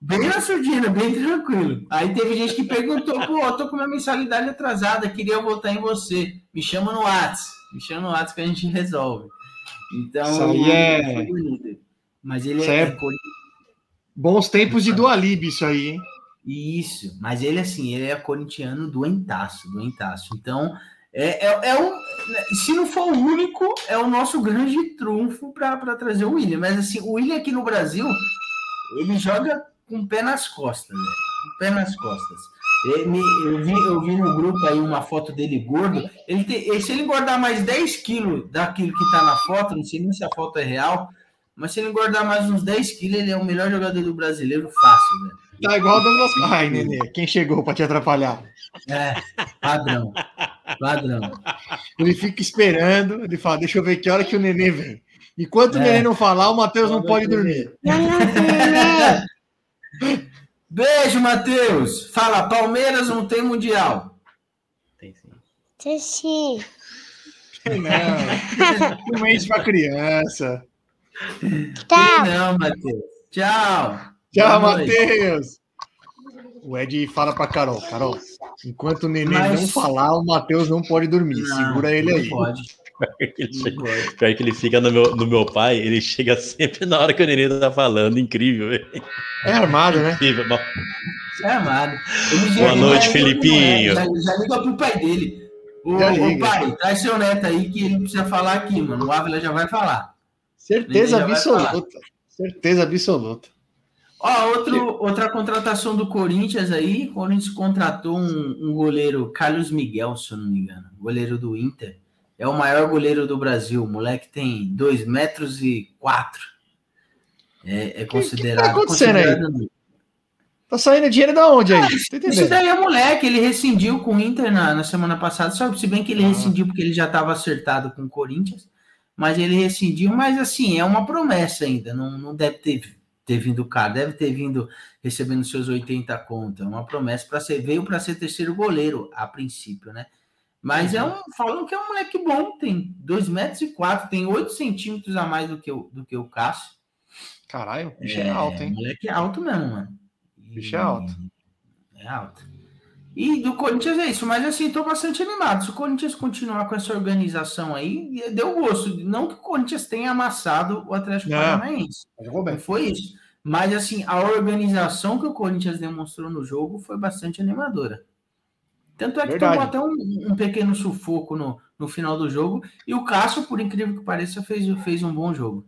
Bem na surdina, bem tranquilo. Aí teve gente que perguntou, pô, eu tô com minha mensalidade atrasada, queria votar em você. Me chama no WhatsApp. Me chama no WhatsApp que a gente resolve. Então, Isso aí é- bonito. Mas ele Isso é, é- é bons tempos de Dualib isso aí, hein? Isso, mas ele assim, ele é corintiano doentaço, doentaço. Então, é, é, é um, se não for o único, é o nosso grande trunfo para trazer o William. Mas assim, o William aqui no Brasil, ele joga com o pé nas costas, velho. Com o pé nas costas. Ele, eu, vi, eu vi no grupo aí uma foto dele gordo. Ele tem, se ele engordar mais 10 quilos daquilo que tá na foto, não sei nem se a foto é real, mas se ele engordar mais uns 10 quilos, ele é o melhor jogador do brasileiro fácil, velho. Tá igual o Douglas. Ai, Nenê, quem chegou pra te atrapalhar? É, padrão. Padrão. Ele fica esperando, ele fala, deixa eu ver que hora que o Nenê vem. Enquanto o É. Nenê não falar, o Matheus não pode dormir. [laughs] Beijo, Matheus. Fala, Palmeiras não tem mundial. Tem sim. Sushi. Não, não mente pra criança. Tchau. Não, Matheus. Tchau. Tchau. Matheus. O Ed fala pra Carol, Carol, enquanto o Nenê Mas- não falar, o Matheus não pode dormir. Não, Segura ele aí. Pode. Pior que ele fica no meu, no meu pai, ele chega sempre na hora que o neném tá falando. Incrível, velho. É armado, né? Incrível. É amado. Ele Boa noite, já- Felipinho. Já, já liga pro pai dele. Ô, ô, pai, traz seu neto aí que ele precisa falar aqui, mano. O Ávila já vai falar. Certeza absoluta. Certeza absoluta. Ó, outro, outra contratação do Corinthians aí, o Corinthians contratou um, um goleiro, Carlos Miguel, se eu não me engano, goleiro do Inter. É o maior goleiro do Brasil. O moleque tem 2 metros e 4. É, é considerado. acontecendo aí? considerado- Tá saindo dinheiro da onde aí? Tá Isso daí é moleque, ele rescindiu com o Inter na, na semana passada, só se bem que ele Ah. rescindiu porque ele já estava acertado com o Corinthians, mas ele rescindiu, mas assim, é uma promessa ainda, não, não deve ter, ter vindo cá, deve ter vindo recebendo seus 80 contas, é uma promessa para ser, veio para ser terceiro goleiro, a princípio, né? Mas é um, falam que é um moleque bom, tem 2 metros e 4, tem 8 centímetros a mais do que o, do que o Cássio. Caralho, o bicho é, alto, hein? Moleque é alto mesmo, mano. Bicho é alto. É alto. E do Corinthians é isso, mas assim, tô bastante animado. Se o Corinthians continuar com essa organização aí, deu gosto. Não que o Corinthians tenha amassado o Atlético. Paranaense. Jogou Não bem. foi isso. Mas assim, a organização que o Corinthians demonstrou no jogo foi bastante animadora. Tanto é que Verdade. tomou até um, um pequeno sufoco no, no final do jogo. E o Cássio, por incrível que pareça, fez, fez um bom jogo.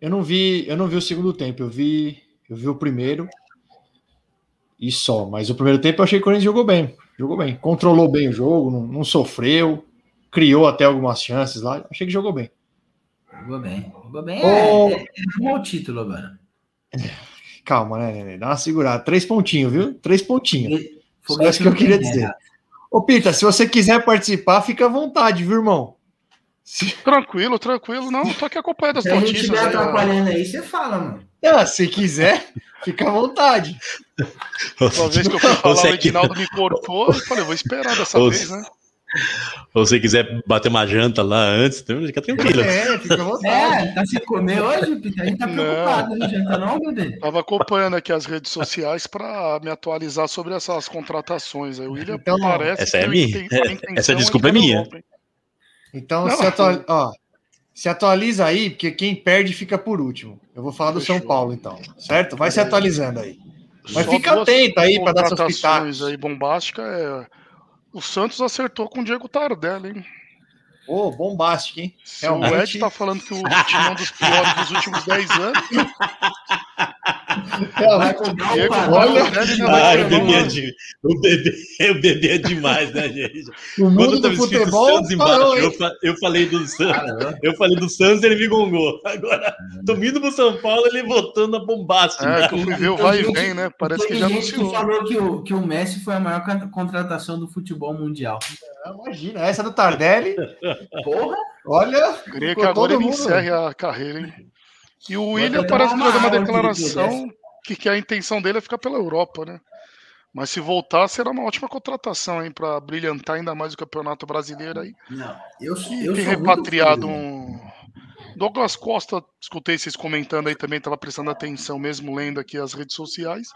Eu não vi, eu não vi o segundo tempo, eu vi, eu vi o primeiro e só. Mas o primeiro tempo eu achei que o Corinthians jogou bem, jogou bem, controlou bem o jogo, não, não sofreu, criou até algumas chances lá. Achei que jogou bem. Jogou bem. Jogou bem. Ô- É, é, é o título agora. [laughs] Calma, né, Nenê? Dá uma segurada. Três pontinhos, viu? Três pontinhos. Só isso que eu queria tem dizer. Ô, Pita, se você quiser participar, fica à vontade, viu, irmão? Se, Tranquilo, tranquilo. Não, tô aqui acompanhando as Se notícias. estiver aí, ó. atrapalhando aí, você fala, mano. ah, se quiser, fica à vontade. Uma vez que eu fui falar, Você o Edinaldo me cortou, eu falei, vou esperar dessa vez, né? Se você quiser bater uma janta lá antes, então fica tranquilo. É, fica à vontade. É, tá se comer hoje, Pita? A gente tá preocupado, não janta não, bebê? Tava acompanhando aqui as redes sociais pra me atualizar sobre essas contratações. Aí o William Então, parece essa é minha. Essa de desculpa é minha. golpe? Então, Não, se, atua- ó, se atualiza aí, porque quem perde fica por último. Eu vou falar do São Fechou. Paulo, então. Certo? Vai se atualizando aí. Mas Só fica atento aí pra dar seus contratações pitacos. aí bombástica é o Santos acertou com o Diego Tardelli, hein? Ô, bombástico, hein? Se o Realmente. Ed tá falando que o time é um dos piores dos últimos 10 anos, [laughs] Vai comprar padrão. olha- o bebê, é de- o, bebê, o bebê é demais, né, gente? O mundo Quando do tava escrito futebol Santos embaixo, eu, eu falei do Santos. Eu falei do Santos, ele me gongou. Agora, tô indo pro São Paulo, ele voltando a bombástica. É, que eu fui ver o vai e vem, né? Parece que Tem já gente que falou que o, que o Messi foi a maior con- contratação do futebol mundial. Imagina, essa do Tardelli, Porra! olha. Creio que agora ele mundo- encerre a carreira, hein? E o William parece que uma já deu uma aula de declaração que, que a intenção dele é ficar pela Europa, né? Mas se voltar, será uma ótima contratação, hein? Pra brilhantar ainda mais o campeonato brasileiro aí. Não, eu, eu tem repatriado um. Douglas Costa, escutei vocês comentando aí também, estava prestando atenção, mesmo lendo aqui as redes sociais.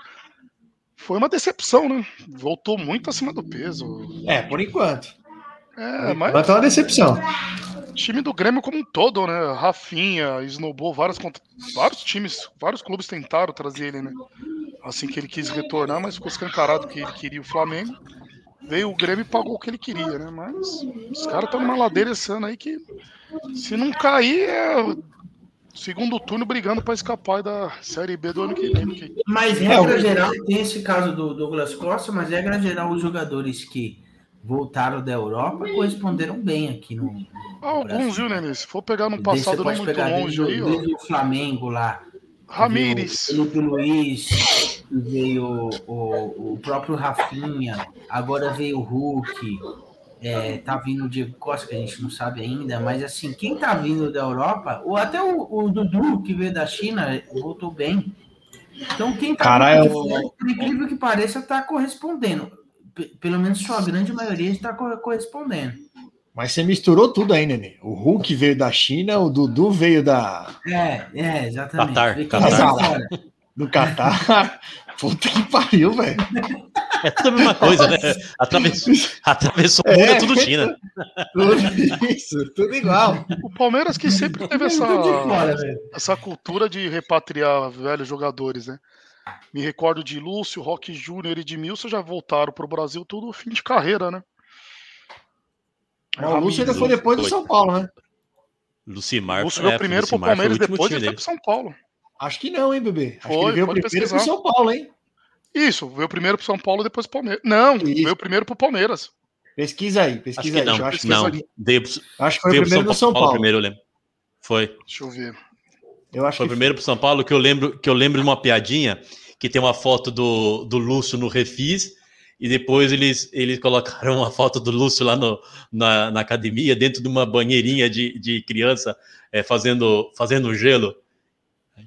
Foi uma decepção, né? Voltou muito acima do peso. É, por enquanto. É, mas Vai ter uma decepção. Time do Grêmio como um todo, né? Rafinha, Snowball, vários, vários times, vários clubes tentaram trazer ele, né? Assim que ele quis retornar, mas ficou escancarado que ele queria o Flamengo. Veio o Grêmio e pagou o que ele queria, né? Mas os caras estão numa ladeira esse ano aí que, se não cair, é segundo turno brigando para escapar da Série B do ano que vem. porque Mas regra geral, tem esse caso do Douglas Costa, mas regra geral, os jogadores que voltaram da Europa corresponderam bem aqui no. no Alguns, viu, Nenê? Se for pegar Daí passado não muito pegar longe desde, aí, ó. desde o Flamengo lá. Ramires. Veio o Felipe Luiz, veio o, o próprio Rafinha, agora veio o Hulk, é, tá vindo o Diego Costa, que a gente não sabe ainda, mas assim, quem tá vindo da Europa, ou até o, o Dudu, que veio da China, voltou bem. Então, quem tá Caralho, vindo fora, por incrível que pareça, tá correspondendo. Pelo menos sua grande maioria está co- correspondendo. Mas você misturou tudo aí, Nenê. O Hulk veio da China, o Dudu veio da, É, é, exatamente. Qatar, Qatar. do Catar. [laughs] Puta que pariu, velho. É tudo a mesma coisa, né? Atravessou, [laughs] atravessou o É. mundo, é tudo China. Tudo isso, tudo igual. O Palmeiras que sempre teve [laughs] essa, fora, essa cultura de repatriar velhos jogadores, né? Me recordo de Lúcio, Roque Júnior e Edmilson já voltaram pro Brasil tudo fim de carreira, né? Mas o Lúcio ainda foi depois do. São Paulo, né? Lucimar, Lúcio veio é, primeiro foi o Palmeiras, depois ele foi pro São Paulo. Acho que não, hein, bebê? Acho que Foi, ele veio primeiro pro pesquisar. São Paulo, hein? Isso, veio primeiro pro São Paulo, depois pro Palmeiras. Não, Isso. veio primeiro pro Palmeiras. Pesquisa aí, Acho pesquisa que aí. não, acho, que não. pro- acho que foi o pro primeiro do São Paulo. primeiro, eu lembro. Foi. Deixa eu ver. Eu acho Foi que primeiro pro São Paulo que eu lembro que eu lembro de uma piadinha que tem uma foto do, do Lúcio no Refis e depois eles, eles colocaram uma foto do Lúcio lá no, na, na academia dentro de uma banheirinha de, de criança é, fazendo, fazendo gelo.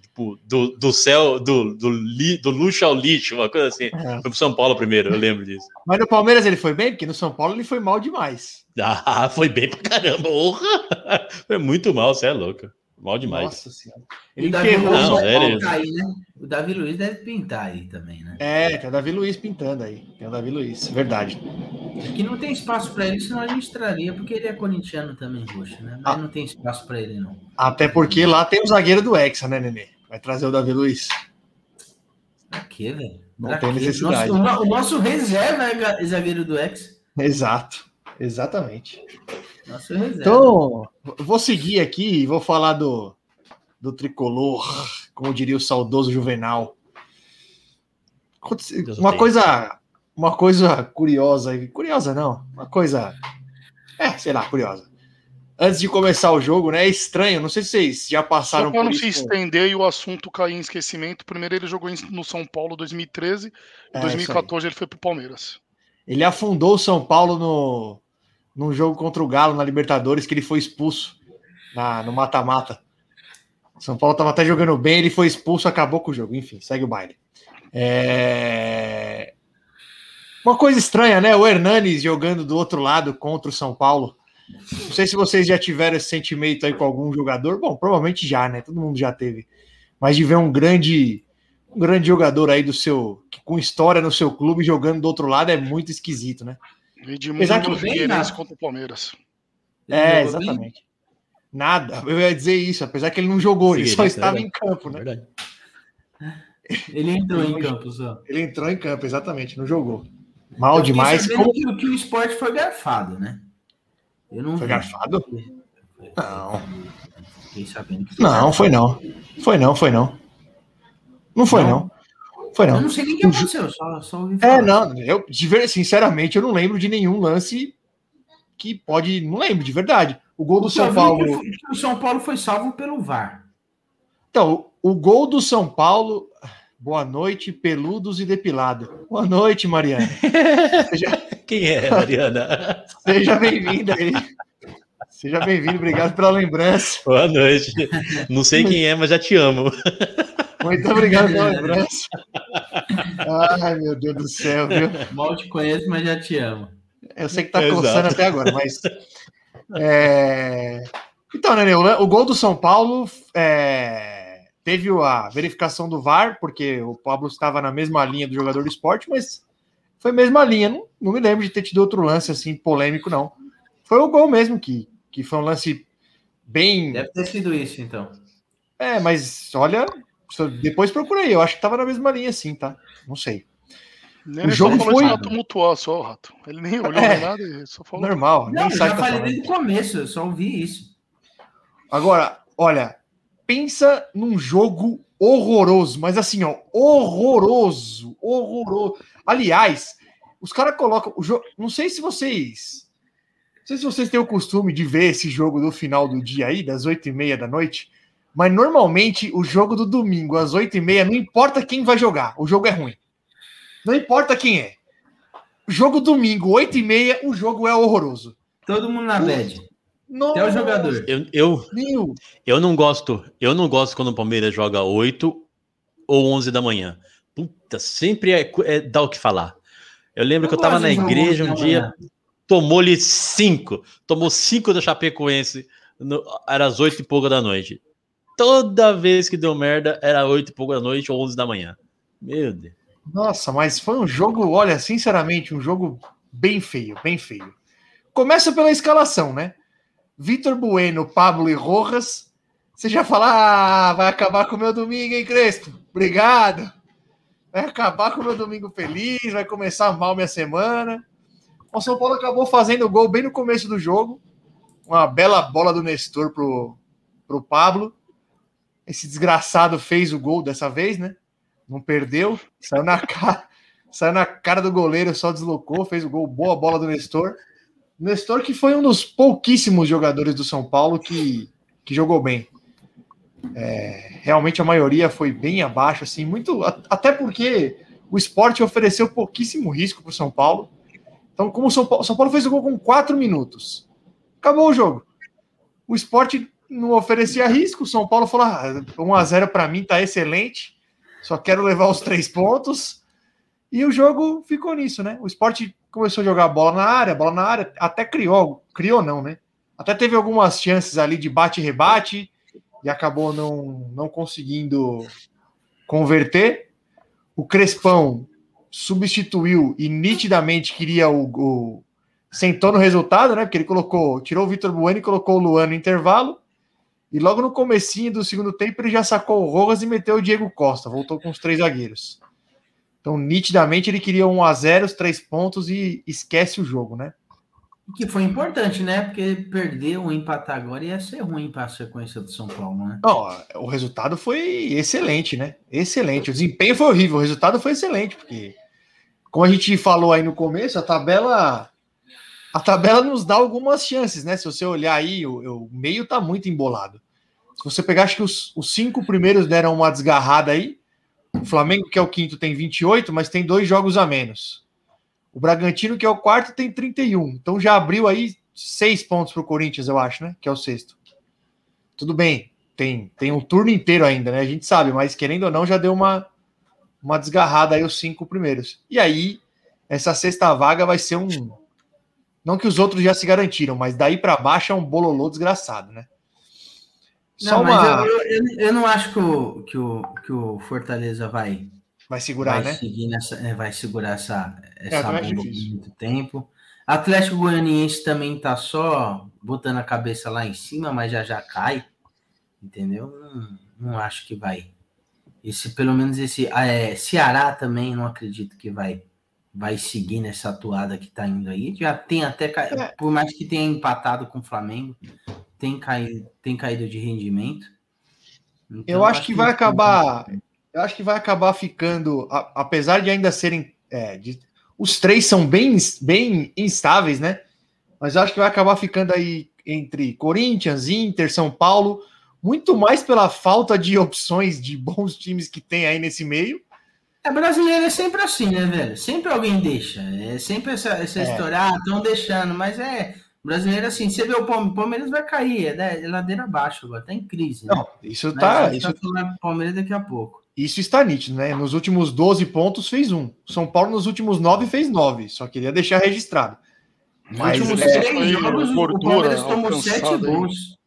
Tipo, do, do céu, do, do, li, do luxo ao lixo, uma coisa assim. É. Foi pro São Paulo primeiro, eu lembro disso. Mas no Palmeiras ele foi bem, porque no São Paulo ele foi mal demais. Ah, foi bem pra caramba! Foi muito mal, você é louco. Mal demais. Nossa senhora. E Ele o Davi ferrou Luiz Não, sério. pintar aí, né? O Davi Luiz deve pintar aí também, né? É, tem o Davi Luiz pintando aí. Tem o Davi Luiz, verdade. Aqui não tem espaço pra ele, senão a gente traria, porque ele é corintiano também, roxo, né? Mas Ah. não tem espaço pra ele, não. Até porque lá tem o zagueiro do Hexa, né, Nenê? Vai trazer o Davi Luiz. Pra quê, velho? Não Pra tem quê? necessidade. Nosso- o, o nosso reserva é ga- zagueiro do ex. Exato, exatamente. Então, vou seguir aqui e vou falar do, do tricolor, como diria o saudoso Juvenal. Uma coisa, uma coisa curiosa, curiosa não, uma coisa, é, sei lá, curiosa. Antes de começar o jogo, né? É estranho, não sei se vocês já passaram Só por não isso. se estender e o assunto cair em esquecimento, primeiro ele jogou no São Paulo 2013, É, em 2014 ele foi pro Palmeiras. Ele afundou o São Paulo no, num jogo contra o Galo na Libertadores, que ele foi expulso na, no mata-mata. São Paulo estava até jogando bem, ele foi expulso, acabou com o jogo. Enfim, segue o baile. É... Uma coisa estranha, né? O Hernanes jogando do outro lado contra o São Paulo. Não sei se vocês já tiveram esse sentimento aí com algum jogador. Bom, provavelmente já, né? Todo mundo já teve. Mas de ver um grande, um grande jogador aí do seu, com história no seu clube jogando do outro lado é muito esquisito, né? Edmundo. Figueirense contra o Palmeiras. É, jogou bem? exatamente. Nada, eu ia dizer isso, apesar que ele não jogou, ele só Figueirense, estava é em campo, né? Verdade. Ele entrou em campo só. Ele entrou em campo, exatamente, não jogou. Mal demais. Como... Que, que o esporte foi garfado, né? Eu não Foi vi. garfado? Não. Fiquei sabendo que foi Não, garfado. foi não. Foi não, foi não. Não foi não. Foi Eu não. não sei nem o que aconteceu, só, só ouvi É, não, eu, de ver- sinceramente, eu não lembro de nenhum lance que pode. Não lembro, de verdade. O gol do Eu São Paulo. que o São Paulo foi salvo pelo VAR. Então, o gol do São Paulo. Boa noite, peludos e depilado. Boa noite, Mariana. Seja, [laughs] Quem é, Mariana? seja bem-vinda aí. Seja bem-vindo, obrigado pela lembrança. Boa noite. Não sei quem é, mas já te amo. Muito obrigado pela lembrança. Ai, meu Deus do céu, viu? Mal te conheço, mas já te amo. Eu sei que tá Exato. coçando até agora, mas. é, Então, né, o, o gol do São Paulo é, teve a verificação do VAR, porque o Pablo estava na mesma linha do jogador do esporte, mas foi a mesma linha. Não, não me lembro de ter tido outro lance assim polêmico, não. Foi o gol mesmo, que, que foi um lance bem. Deve ter sido isso, então. É, mas olha, depois procurei, eu acho que tava na mesma linha, sim, tá? Não sei. Nem O jogo só foi- isso pra tumultuar só, Rato. Ele nem olhou É. nada e só falou. Normal, Não, nem eu já tá falei desde o começo, eu só ouvi isso. Agora, olha, pensa num jogo horroroso, mas assim, ó, horroroso, horroroso. Aliás, os caras colocam o jogo. Não sei se vocês. Não sei se vocês têm o costume de ver esse jogo do final do dia aí, das oito e meia da noite, mas normalmente o jogo do domingo, às oito e meia, não importa quem vai jogar, o jogo é ruim. Não importa quem é. Jogo domingo, oito e meia, o jogo é horroroso. Todo mundo na bad. Nossa, Até o jogador. Eu, eu, Meu, eu não gosto. Eu não gosto quando o Palmeiras joga 8 ou 11 da manhã. Puta, sempre é, é- dá o que falar. Eu lembro Eu que eu tava na igreja 11 um dia, tomou-lhe 5. Tomou 5 da Chapecoense. no- era às 8 e pouco da noite. Toda vez que deu merda, era 8 e pouco da noite ou 11 da manhã. Meu Deus. Nossa, mas foi um jogo, olha, sinceramente, um jogo bem feio, bem feio. Começa pela escalação, né? Vitor Bueno, Pablo e Rojas. Você já fala, ah, vai acabar com o meu domingo, hein, Crespo? Obrigado. Vai acabar com o meu domingo feliz, vai começar mal minha semana. O São Paulo acabou fazendo gol bem no começo do jogo. Uma bela bola do Nestor pro, pro Pablo. Esse desgraçado fez o gol dessa vez, né? Não perdeu, saiu na [laughs] cara, saiu na cara do goleiro, só deslocou, fez o gol, boa bola do Nestor. Nestor que foi um dos pouquíssimos jogadores do São Paulo que, que jogou bem. É, realmente a maioria foi bem abaixo, assim, muito até porque o esporte ofereceu pouquíssimo risco para o São Paulo. Então, como o São Paulo, São Paulo fez o gol com quatro minutos, acabou o jogo. O esporte não oferecia risco, o São Paulo falou: ah, 1 a 0 para mim tá excelente, só quero levar os três pontos. E o jogo ficou nisso, né? O esporte começou a jogar bola na área, bola na área, até criou, criou não, né? Até teve algumas chances ali de bate e rebate e acabou não, não conseguindo converter. O Crespão substituiu e nitidamente queria o, o sentou no resultado, né? Porque ele colocou, tirou o Vitor Bueno e colocou o Luan no intervalo. E logo no comecinho do segundo tempo ele já sacou o Rojas e meteu o Diego Costa, voltou com os três zagueiros. Então, nitidamente, ele queria 1 a 0 os três pontos e esquece o jogo, né? Que foi importante, né? Porque perder ou empatar agora ia ser ruim para a sequência do São Paulo, né? Não, o resultado foi excelente, né? Excelente. O desempenho foi horrível, o resultado foi excelente, porque, como a gente falou aí no começo, a tabela. A tabela nos dá algumas chances, né? Se você olhar aí, o, o meio tá muito embolado. Se você pegar, acho que os, os cinco primeiros deram uma desgarrada aí. O Flamengo, que é o quinto, tem 28, mas tem dois jogos a menos. O Bragantino, que é o quarto, tem 31. Então já abriu aí seis pontos para o Corinthians, eu acho, né? Que é o sexto. Tudo bem, tem, tem um turno inteiro ainda, né? A gente sabe, mas querendo ou não, já deu uma, uma desgarrada aí os cinco primeiros. E aí, essa sexta vaga vai ser um. Não que os outros já se garantiram, mas daí para baixo é um bololô desgraçado, né? Não, mas eu, eu, eu, não acho que o, que o, que o Fortaleza vai, Vai segurar, vai né? nessa, é, vai segurar essa, É, essa acho bomba por muito tempo. Atlético Goianiense também tá só botando a cabeça lá em cima, mas já já cai. Entendeu? Não, não acho que vai. Esse, pelo menos esse. é, Ceará também não acredito que vai vai seguir nessa atuada que tá indo aí. Já tem até É. por mais que tenha empatado com o Flamengo, tem caído, tem caído de rendimento. Então, Eu acho que vai acabar. Eu acho que vai acabar ficando, a- apesar de ainda serem. é, de- os três são bem, bem instáveis, né? Mas eu acho que vai acabar ficando aí entre Corinthians, Inter, São Paulo, muito mais pela falta de opções de bons times que tem aí nesse meio. É brasileiro é sempre assim, né, velho? Sempre alguém deixa. É sempre essa, essa É. história, ah, estão deixando, mas é. Brasileiro é assim, você vê o Palme- Palmeiras vai cair, é, né, é ladeira abaixo agora, tá em crise. Né? Não, isso Mas tá. Isso, vai falar do Palmeiras daqui a pouco. isso está nítido, né? Nos últimos 12 pontos fez um. São Paulo nos últimos 9 fez 9. Só queria deixar registrado. Mas, Nos últimos é, três jogos, o Palmeiras tomou alcançada sete aí. gols.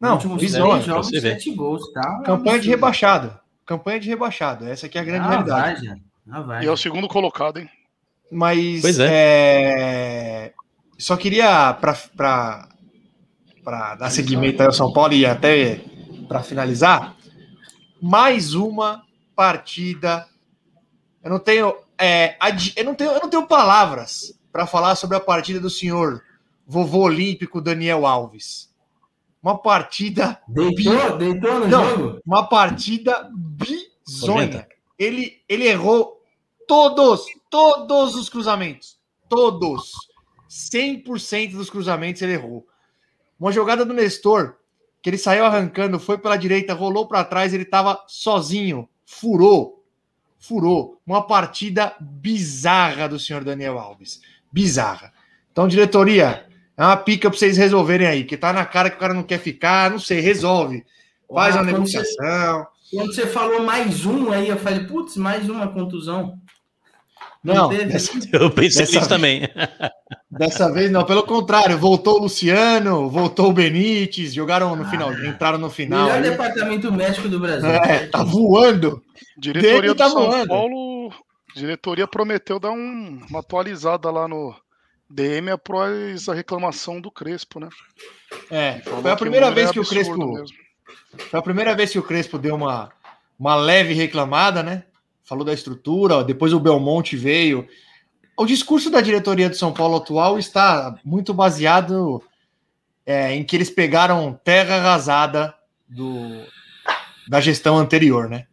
Não, Nos últimos três jogos, você ver. sete gols, tá? É um campanha de absurdo. Campanha de rebaixado. Essa aqui é a grande Ah, realidade. vai, já. Ah, vai. E é o segundo colocado, hein? Mas Pois é, só queria para dar seguimento aí ao São Paulo e até para finalizar, mais uma partida. Eu não tenho, é, adi- eu não tenho, eu não tenho palavras para falar sobre a partida do senhor vovô olímpico Daniel Alves. Uma partida Deitou? Deitou no Não. jogo? uma partida bizonha. Ele, ele errou todos, todos os cruzamentos. Todos. 100% dos cruzamentos ele errou. Uma jogada do Nestor, que ele saiu arrancando, foi pela direita, rolou para trás, ele estava sozinho, furou. Furou. Uma partida bizarra do senhor Daniel Alves. Bizarra. Então, diretoria, é uma pica para vocês resolverem aí, que tá na cara que o cara não quer ficar, não sei, resolve. Faz uma Ah, você- negociação. Quando você falou mais um aí, eu falei, putz, mais uma contusão. Não, teve? dessa, Eu pensei nisso também. dessa vez não, pelo contrário, voltou o Luciano, voltou o Benítez, jogaram no Ah. final, entraram no final. Melhor ali. departamento médico do Brasil. É, tá voando. Diretoria Dele do tá São voando. Paulo. Diretoria prometeu dar um- uma atualizada lá no DM após a reclamação do Crespo, né? É, foi a primeira é vez que o absurdo Crespo, mesmo. foi a primeira vez que o Crespo deu uma, uma leve reclamada, né? Falou da estrutura, ó, depois o Belmonte veio. O discurso da diretoria do São Paulo atual está muito baseado é, em que eles pegaram terra arrasada do, da gestão anterior, né?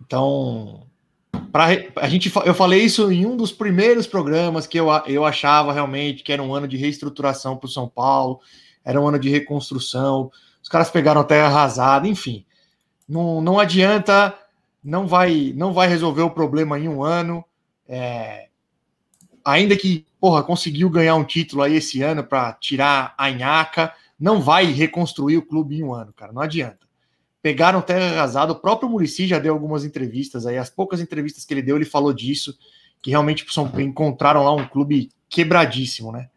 Então, pra, a gente, eu falei isso em um dos primeiros programas que eu, eu achava realmente que era um ano de reestruturação para o São Paulo, era um ano de reconstrução. Os caras pegaram terra arrasada, enfim. Não, não adianta, não vai, não vai resolver o problema em um ano. É, ainda que, porra, conseguiu ganhar um título aí esse ano para tirar a nhaca, não vai reconstruir o clube em um ano, cara. Não adianta. Pegaram terra arrasada. O próprio Murici já deu algumas entrevistas aí. As poucas entrevistas que ele deu, ele falou disso. Que realmente são, encontraram lá um clube quebradíssimo, né?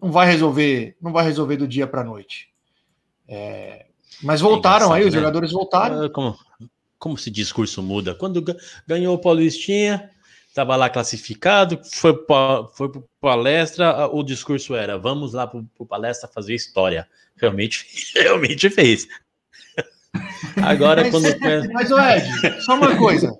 Não vai resolver, não vai resolver do dia para noite. É, mas voltaram aí, engraçado, os né? jogadores voltaram. Ah, Como, como esse discurso muda? Quando ga- ganhou o Paulistinha, estava lá classificado, foi para foi pro palestra, o discurso era: vamos lá para o palestra fazer história. Realmente, [laughs] realmente fez. Agora, Mas, quando. é, mas ô Ed, só uma coisa.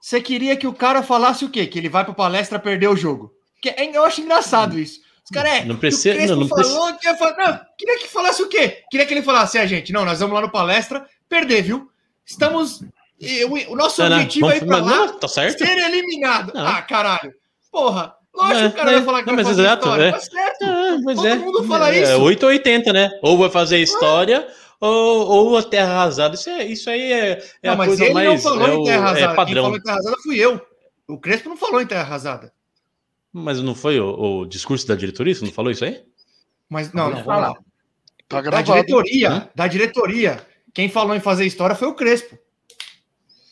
Você queria que o cara falasse o quê? Que ele vai para palestra perder o jogo. Que é- eu acho engraçado isso. Os caras é. Não que precisa- o Crespo não, não falou que ia falar. Não, queria que falasse o quê? Queria que ele falasse, a gente, não, nós vamos lá no palestra perder, viu? Estamos. O, o nosso Não, não, objetivo é ir vamos- pra mas lá não, tá certo? ser eliminado. Não. Ah, caralho. Porra, lógico Não, que o cara não, vai falar que não, vai mas fazer exato, história. é. Tá certo. Ah, Todo é, mundo fala é, isso. 8 ou 80, né? Ou vai fazer história, ou, ou a terra arrasada. Isso, é, isso aí é, é não, a mas coisa ele mais. não falou é em o- terra é arrasada. Quem padrão. falou em terra arrasada fui eu. O Crespo não falou em terra arrasada. Mas não foi o, o discurso da diretoria? Você não falou isso aí? Mas não, não, falar. lá. Tá Da diretoria, da diretoria, quem falou em fazer história foi o Crespo.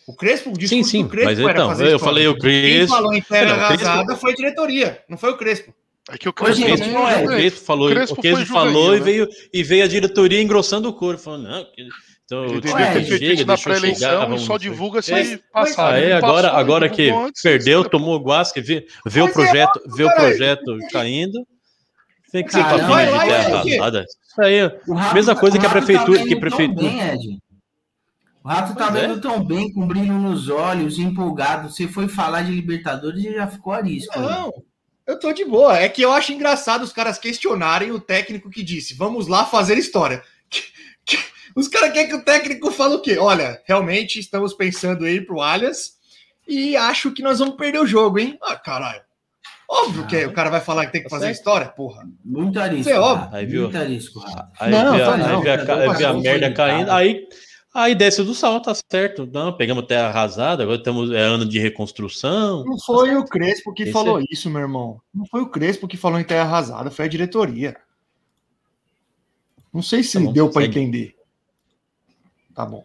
O Crespo, o Sim, discurso sim, do Crespo mas era então, fazer eu história. falei o Quem Crespo. falou em terra Não, o Crespo- arrasada foi a diretoria, não foi o Crespo. É que o Crespo não é. O é- Crespo falou, Crespo o Crespo falou juvenil, e, né? veio, e veio a diretoria engrossando o couro, falando, não, que- então, Ele o devia time ter feito isso na pré-eleição e só divulga se Mas- passar. Ah, é, Ele agora, passou, agora que antes, perdeu, tomou o guasque, vê, vê o é projeto, vê o projeto caindo, tem que ser papinho de terra o arrasada. Isso aí, O Rato Mesma tá- coisa o que a Rato prefeitura- Tá que prefeitura- tão bem, Ed. O Rato tá Pois é. vendo tão bem, com brilho nos olhos, empolgado. Você foi falar de Libertadores e já ficou arisco. né? Não, eu tô de boa. É que eu acho engraçado os caras questionarem o técnico que disse: vamos lá fazer história. [laughs] Os caras querem que o técnico fale o quê? Olha, realmente estamos pensando em ir pro Allianz e acho que nós vamos perder o jogo, hein? Ah, caralho. Óbvio que o cara vai falar que tem que Tá fazer certo. história, porra. Muito arisco. Isso é óbvio. Aí, viu? Muito arisco. Aí Não, a, tá aí não, vê a, tá ca- bom, aí vê a merda caindo, aí, aí desce do sal, tá certo. Não, pegamos terra arrasada, agora estamos é ano de reconstrução. Não foi o Crespo que Esse falou é- isso, meu irmão. Não foi o Crespo que falou em terra arrasada, foi a diretoria. Não sei se Tá bom, deu pra segue. entender. Tá bom.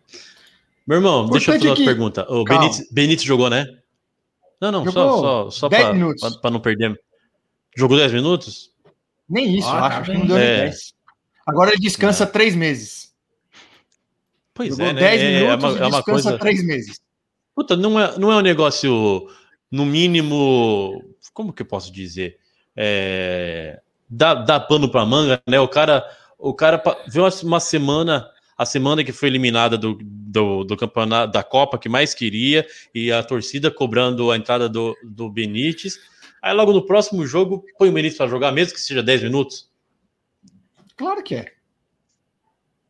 Meu irmão, deixa eu fazer uma é que- pergunta. O. Benítez, Benítez jogou, né? Não, não, Jogou só, só, só 10 pra, minutos. pra- pra não perder. Jogou 10 minutos? Nem isso, Ah, tá acho. Que bem. não deu nem É. 10. Agora ele descansa três meses. Pois Jogou é, né? 10 É, é minutos uma, e é uma descansa coisa. três meses. Puta, não é, não é um negócio, no mínimo. Como que eu posso dizer? É, dá, dá pano pra manga, né? O cara, o cara vê uma, semana, a semana que foi eliminada do, do, do campeonato da Copa que mais queria, e a torcida cobrando a entrada do, do Benítez. Aí logo no próximo jogo, põe o Benítez pra jogar, mesmo que seja 10 minutos. Claro que é.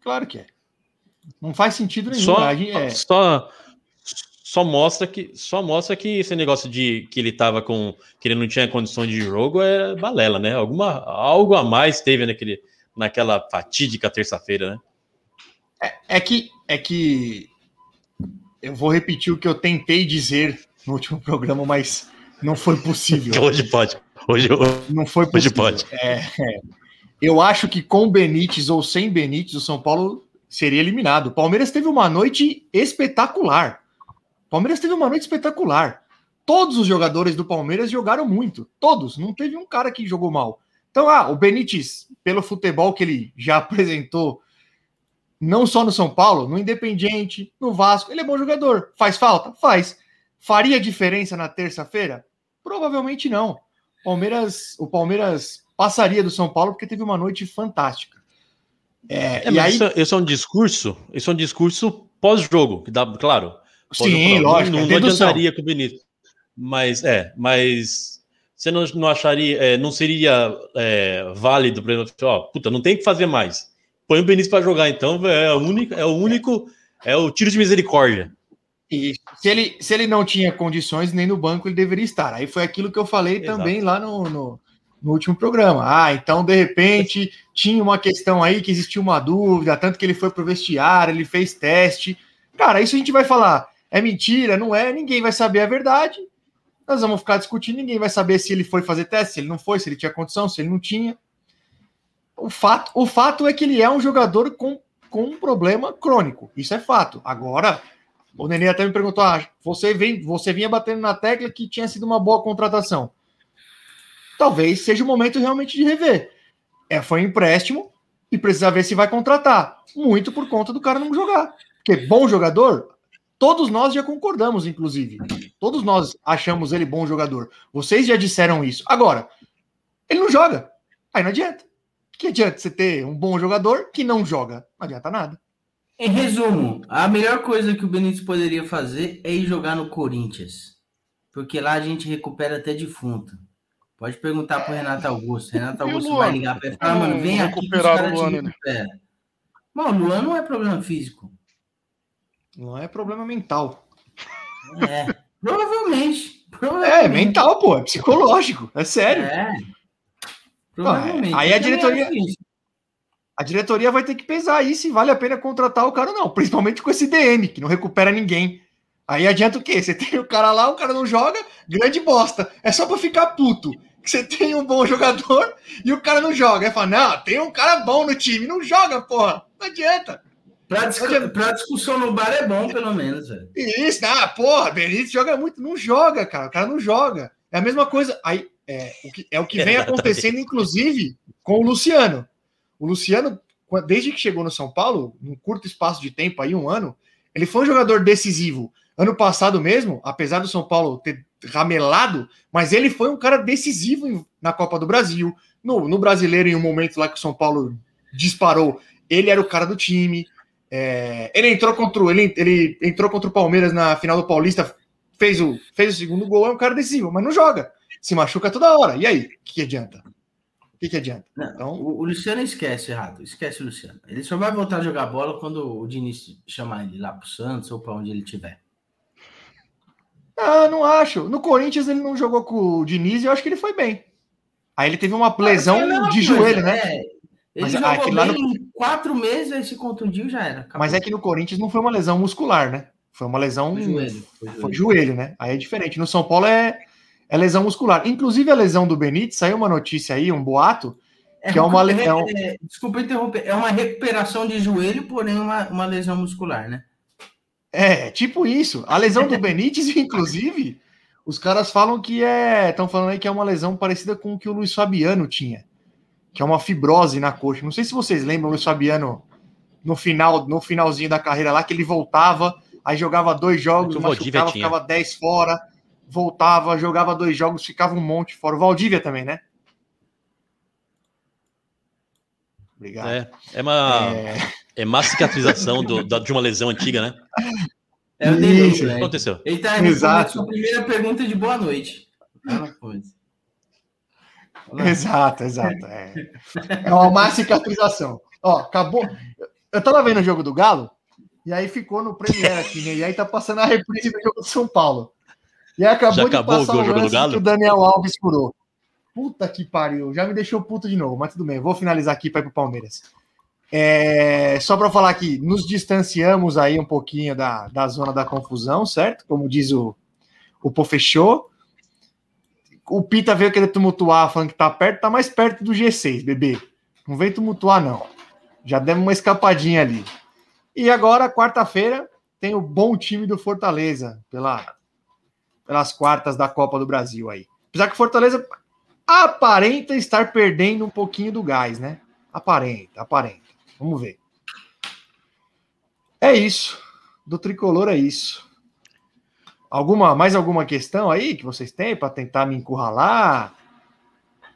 Claro que é. Não faz sentido nenhum. Só, gente- é. só, só mostra que só mostra que esse negócio de que ele tava com que ele não tinha condições de jogo é balela, né? Alguma algo a mais teve naquele naquela fatídica terça-feira, né? É que, é que eu vou repetir o que eu tentei dizer no último programa, mas não foi possível. [laughs] Hoje pode. Hoje, Não foi hoje possível. pode. É, é. Eu acho que com Benítez ou sem Benítez, o São Paulo seria eliminado. O Palmeiras teve uma noite espetacular. O Palmeiras teve uma noite espetacular. Todos os jogadores do Palmeiras jogaram muito. Todos. Não teve um cara que jogou mal. Então, ah, o Benítez, pelo futebol que ele já [laughs] apresentou, não só no São Paulo, no Independiente, no Vasco, ele é bom jogador. Faz falta? Faz. Faria diferença na terça-feira? Provavelmente não. Palmeiras, o Palmeiras passaria do São Paulo porque teve uma noite fantástica. É, É, e aí, isso, isso é um discurso, isso é um discurso pós-jogo, que dá, claro. sim, lógico, não, é não adiantaria com o Benítez. Mas é, mas você não, não acharia, é, não seria é, válido, por exemplo, ó, puta, não tem que fazer mais. Põe o Benítez para jogar, então é o único, é o único, é o tiro de misericórdia. E se ele, se ele não tinha condições, nem no banco ele deveria estar. Aí foi aquilo que eu falei Exato. também lá no, no, no último programa. Ah, então de repente tinha uma questão aí que existia uma dúvida, tanto que ele foi pro vestiário, ele fez teste. Cara, isso a gente vai falar. É mentira, não é? Ninguém vai saber a verdade. Nós vamos ficar discutindo, ninguém vai saber se ele foi fazer teste, se ele não foi, se ele tinha condição, se ele não tinha. O fato, o fato é que ele é um jogador com, com um problema crônico. Isso é fato. Agora, o Nenê até me perguntou: ah, você, vem, você vinha batendo na tecla que tinha sido uma boa contratação. Talvez seja o momento realmente de rever. É, foi um empréstimo e precisa ver se vai contratar. Muito por conta do cara não jogar. Porque bom jogador, todos nós já concordamos, inclusive. Todos nós achamos ele bom jogador. Vocês já disseram isso. Agora, ele não joga. Aí não adianta. Que adianta você ter um bom jogador que não joga? Não adianta nada. Em resumo, a melhor coisa que o Benítez poderia fazer é ir jogar no Corinthians. Porque lá a gente recupera até defunto. Pode perguntar pro Renato Augusto. Renato Augusto vai ligar pra ele e falar, mano, vem aqui que os recuperaram caras o te Luan, né? recuperam. Mano, o Luan não é problema físico. Não é problema mental. É. Provavelmente. É, provavelmente. mental, pô, é psicológico, é sério. É. Provavelmente. aí a diretoria-. A diretoria vai ter que pesar aí se vale a pena contratar o cara ou não, principalmente com esse DM, que não recupera ninguém. Aí adianta o quê? Você tem o cara lá, o cara não joga, grande bosta. É só pra ficar puto. que você tem um bom jogador e o cara não joga. Aí fala, não, tem um cara bom no time, não joga, porra. Não adianta. Pra, discu- pra discussão no bar é bom, pelo menos, velho. Isso, ah, porra, Benítez joga muito. Não joga, cara. O cara não joga. É a mesma coisa. Aí, é, o que, é o que vem Exatamente. acontecendo, inclusive, com o Luciano. O Luciano, desde que chegou no São Paulo, num curto espaço de tempo, aí um ano, ele foi um jogador decisivo. Ano passado mesmo, apesar do São Paulo ter ramelado, mas ele foi um cara decisivo na Copa do Brasil, no, no brasileiro, em um momento lá que o São Paulo disparou, ele era o cara do time. É, ele entrou contra o, ele, ele entrou contra o Palmeiras na final do Paulista, fez o, fez o segundo gol, é um cara decisivo, mas não joga. Se machuca toda hora. E aí? O que, que adianta? O que, que adianta? Não, Então- o, o Luciano esquece, errado. Esquece o Luciano. Ele só vai voltar a jogar bola quando o Diniz chamar ele lá pro Santos ou para onde ele estiver. Ah, não acho. No Corinthians ele não jogou com o Diniz e eu acho que ele foi bem. Aí ele teve uma lesão É de coisa, joelho, né? é. Ele Mas jogou bem em quatro meses, aí se contundiu, já era. acabou. Mas é que no Corinthians não foi uma lesão muscular, né? Foi uma lesão. Foi joelho, foi Foi joelho. né? Aí é diferente. No São Paulo é, é lesão muscular. Inclusive a lesão do Benítez, saiu uma notícia aí, um boato, que é uma le- é é- Desculpa interromper. É uma recuperação de joelho, porém uma, uma lesão muscular, né? É, tipo isso. A lesão do [laughs] Benítez, inclusive, os caras falam que é. Estão falando aí que é uma lesão parecida com o que o Luiz Fabiano tinha, que é uma fibrose na coxa. Não sei se vocês lembram o Luiz Fabiano no final, no finalzinho da carreira lá, que ele voltava, aí jogava dois jogos, machucava, ficava 10 fora, voltava, jogava dois jogos, ficava um monte fora. O Valdívia também, né? Obrigado. É, é uma, É, é uma cicatrização do- da- de uma lesão antiga, né? É o dele, Isso, O que né? aconteceu? Ele tá respondendo Exato. sua primeira pergunta de boa noite. Coisa. Exato, exato. É, é uma má cicatrização. Ó, acabou. Eu tava vendo o jogo do Galo, e aí ficou no Premiere aqui, né? E aí tá passando a reprise do jogo do São Paulo. E aí acabou Já de acabou passar o o jogo do Galo? que o Daniel Alves furou. Puta que pariu, já me deixou puto de novo, mas tudo bem, vou finalizar aqui para ir pro Palmeiras. É, só para falar aqui, nos distanciamos aí um pouquinho da, da zona da confusão, certo? Como diz o, o Pofechou. O Pita veio querer tumultuar, falando que tá perto, tá mais perto do G6, bebê. Não vem tumultuar, não. Já demos uma escapadinha ali. E agora, quarta-feira, tem o bom time do Fortaleza, pela, pelas quartas da Copa do Brasil aí. Apesar que o Fortaleza aparenta estar perdendo um pouquinho do gás, né? Aparenta, aparenta. Vamos ver. É isso. Do tricolor é isso. Alguma, mais alguma questão aí que vocês têm para tentar me encurralar?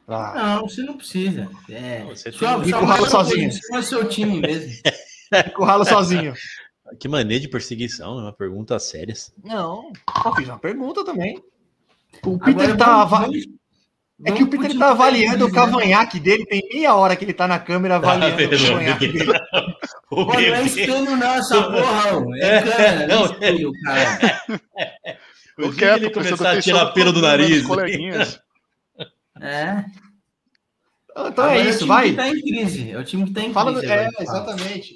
Pra- Não, você não precisa. É, Não, você só, tem- só Encurrala sozinho. é seu time mesmo. [laughs] Encurralo sozinho. Que maneira de perseguição, é uma pergunta séria. Não, só fiz uma pergunta também. O Agora, Peter tá, vamos- ava- vamos- é que o Peter tá time avaliando o né? cavanhaque dele, tem meia hora que ele tá na câmera avaliando vendo, o cavanhaque dele. [laughs] O Pô, não é espelho não, essa porra, ô. é câmera, não é espelho, cara. [laughs] O Eu dia quero que ele começar a tirar pelo do nariz. coleguinhas. É. Então Agora é o isso, time vai. que tá em crise. É o time que tá em Fala do... crise. É, agora, exatamente.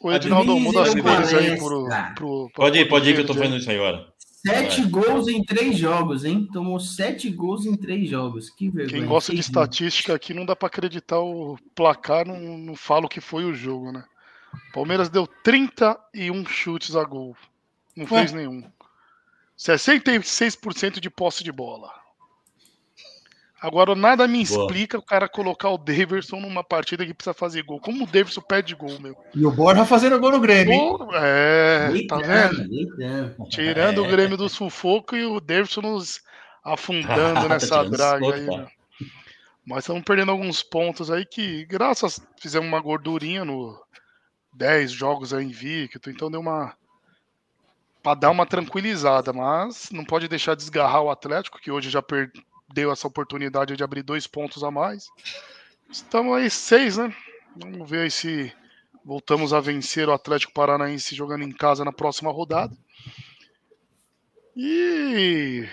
O Edinaldo muda as cores aí pro, pro, pro Pode ir, pode ir que eu tô fazendo isso aí agora. Sete gols em três jogos, hein? Tomou sete gols em três jogos. Que vergonha. Quem gosta de estatística aqui não dá pra acreditar o placar, não, não fala o que foi o jogo, né? Palmeiras deu 31 chutes a gol. Não Ué. fez nenhum. 66% de posse de bola. Agora, nada me Boa. explica o cara colocar o Daverson numa partida que precisa fazer gol. Como o Daverson pede gol, meu? E o Borja fazendo gol no Grêmio, é, tá vendo? Tirando o É. Grêmio do sufoco e o Davidson nos afundando [laughs] nessa draga aí, né? Mas estamos perdendo alguns pontos aí que, graças, fizemos uma gordurinha no 10 jogos aí invicto, então deu uma. Pra dar uma tranquilizada, mas não pode deixar desgarrar o Atlético, que hoje já perdeu essa oportunidade de abrir dois pontos a mais. Estamos aí seis, né? Vamos ver se voltamos a vencer o Atlético Paranaense jogando em casa na próxima rodada. E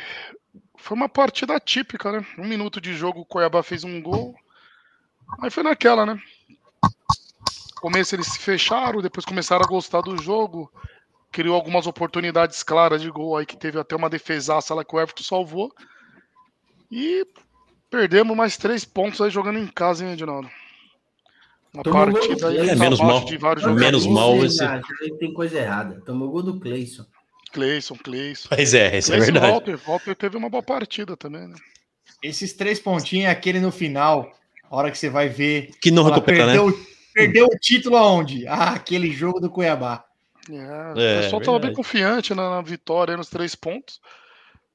foi uma partida típica, né? Um minuto de jogo, o Cuiabá fez um gol. Aí foi naquela, né? Começo eles se fecharam, depois começaram a gostar do jogo. Criou algumas oportunidades claras de gol aí, que teve até uma defesaça lá que o Everton salvou. E perdemos mais três pontos aí jogando em casa, hein, Edinaldo? Uma Tomou partida aí É, menos mal. de vários Menos jogadores. mal Você esse- Tem coisa errada. Tomou gol do Cleison. Cleison, Cleison. Pois é, isso é verdade. Walter. Walter teve uma boa partida também, né? Esses três pontinhos é aquele no final, a hora que você vai ver. Que não recupera, né? perdeu, o título aonde? Ah, aquele jogo do Cuiabá. É, É, o pessoal estava bem confiante na, na vitória, aí nos três pontos.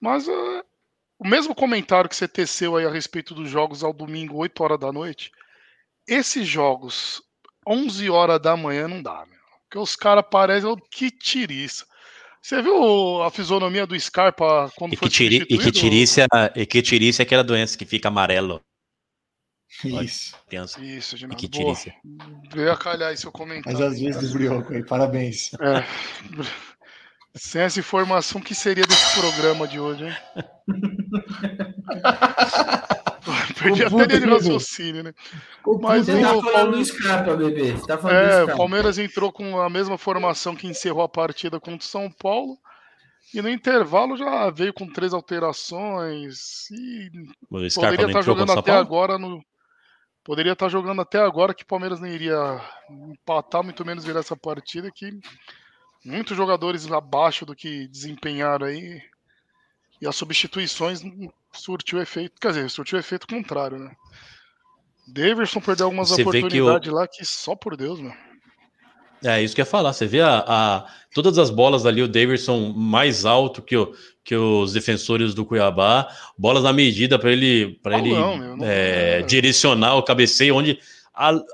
Mas é, o mesmo comentário que você teceu aí a respeito dos jogos ao domingo, 8 horas da noite, esses jogos, 11 horas da manhã, não dá, meu. Porque os caras parecem oh, que tiriça. Você viu a fisionomia do Scarpa quando E foi que, tiri, e que substituído? tirícia, e que tirícia é aquela doença que fica amarelo. Isso. Criança. Isso, E Ginaldo. que Boa. tirícia. Veio a calhar esse seu Mas comentário. às vezes do Brioco aí, parabéns. É. [laughs] Sem essa informação, que seria desse programa de hoje, hein? [laughs] Perdi Ô, até linha de raciocínio, né? O Mas Você tá o falando do Scarpa, bebê. Você tá falando do É, o. Palmeiras entrou com a mesma formação que encerrou a partida contra o São Paulo. E no intervalo já veio com três alterações. E O Scarpa poderia estar jogando o até agora no. Poderia estar jogando até agora que o Palmeiras não iria empatar, muito menos virar essa partida. Que muitos jogadores abaixo do que desempenharam aí. E as substituições não surtiu efeito. Quer dizer, surtiu efeito contrário, né? Daverson perdeu algumas Você vê que oportunidades lá que só por Deus, meu. É isso que eu ia falar. Você vê a, a- todas as bolas ali, o Davidson mais alto que, o, que os defensores do Cuiabá, bolas na medida para ele, pra ele Paulão, meu, não- é, direcionar o cabeceio, onde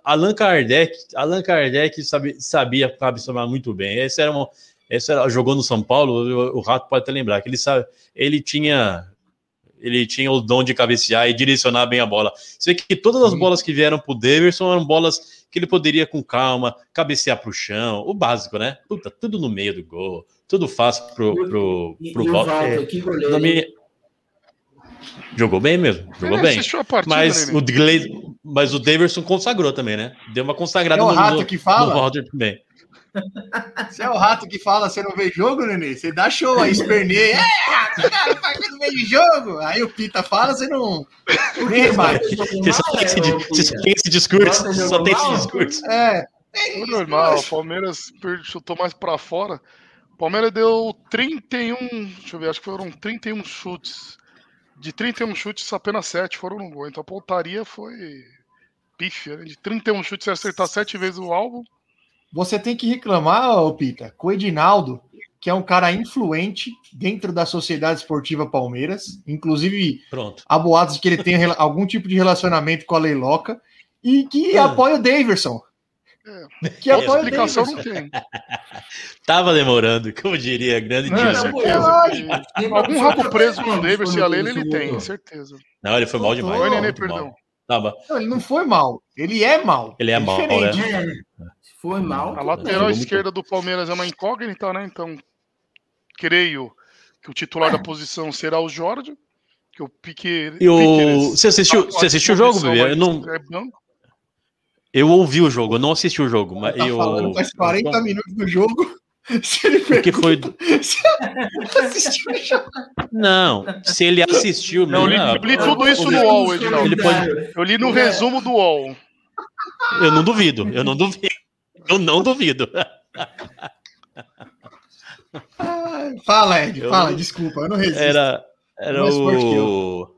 Allan Kardec, Allan Kardec sabe- sabia cabecear muito bem. Esse era um, esse era, jogou no São Paulo, o, o Rato pode até lembrar que ele sabe, ele tinha ele tinha o dom de cabecear e direcionar bem a bola. Você vê que todas as Sim. bolas que vieram pro Davidson eram bolas que ele poderia com calma cabecear pro chão, o básico, né? Puta, tudo no meio do gol, tudo fácil pro, pro, E, pro e o Walter. Walter, que goleiro. Jogou bem mesmo, jogou Ele bem. partida, Mas Nenê. o, Glaze, mas o Davidson consagrou também, né? Deu uma consagrada É o no, rato no, que fala? no também. Você é o rato que fala, você não vê jogo, Nenê? Você dá show aí, esperneia. É, cara, faz que não vejo jogo. Aí o Pita fala, você não. Nem rebate. Você só tem esse, você só tem esse discurso, só tem esse discurso. É. Foi normal, o Palmeiras chutou mais pra fora. O Palmeiras deu 31, deixa eu ver, acho que foram 31 chutes. De 31 chutes, apenas 7 foram no gol. Então a pontaria foi pífia, né? De 31 chutes, você acertar 7 vezes o alvo. Você tem que reclamar, ô Pita, com o Edinaldo, que é um cara influente dentro da Sociedade Esportiva Palmeiras. Inclusive, Pronto. há boatos de que ele tem [laughs] algum tipo de relacionamento com a Leiloca e que Ah. apoia o Daverson. Que É, apoia o Explicação não tem. Tava demorando, como diria, grande Não, que algum rabo preso com o Como Davis e a Leila ele tem, certeza. Não, ele foi mal demais. Oi, Nenê, perdão. mal. Tava. Não, ele não foi mal. Ele é mal. Ele é mal, diferente. né? É, foi mal. A lateral jogou muito esquerda do Palmeiras é uma incógnita, né? Então, creio que o titular da posição será o Jorge. Que o Pique. E o... Você assistiu, tá você assistiu o jogo, bebê? Eu, não... é banco. Eu ouvi o jogo, eu não assisti o jogo. Mas Tá eu... falando faz 40 minutos do jogo. [laughs] Se ele Porque foi. pergunta- [laughs] assistiu o jogo. Não, se ele assistiu. Não, eu li, eu li tudo isso no Eu UOL, Edinaldo. Ele pode- Eu li no resumo do UOL. Eu não duvido, eu não duvido. Eu não duvido. Ai, Fala, Ed, Eu fala, desculpa, eu não resisto. Era, era que o.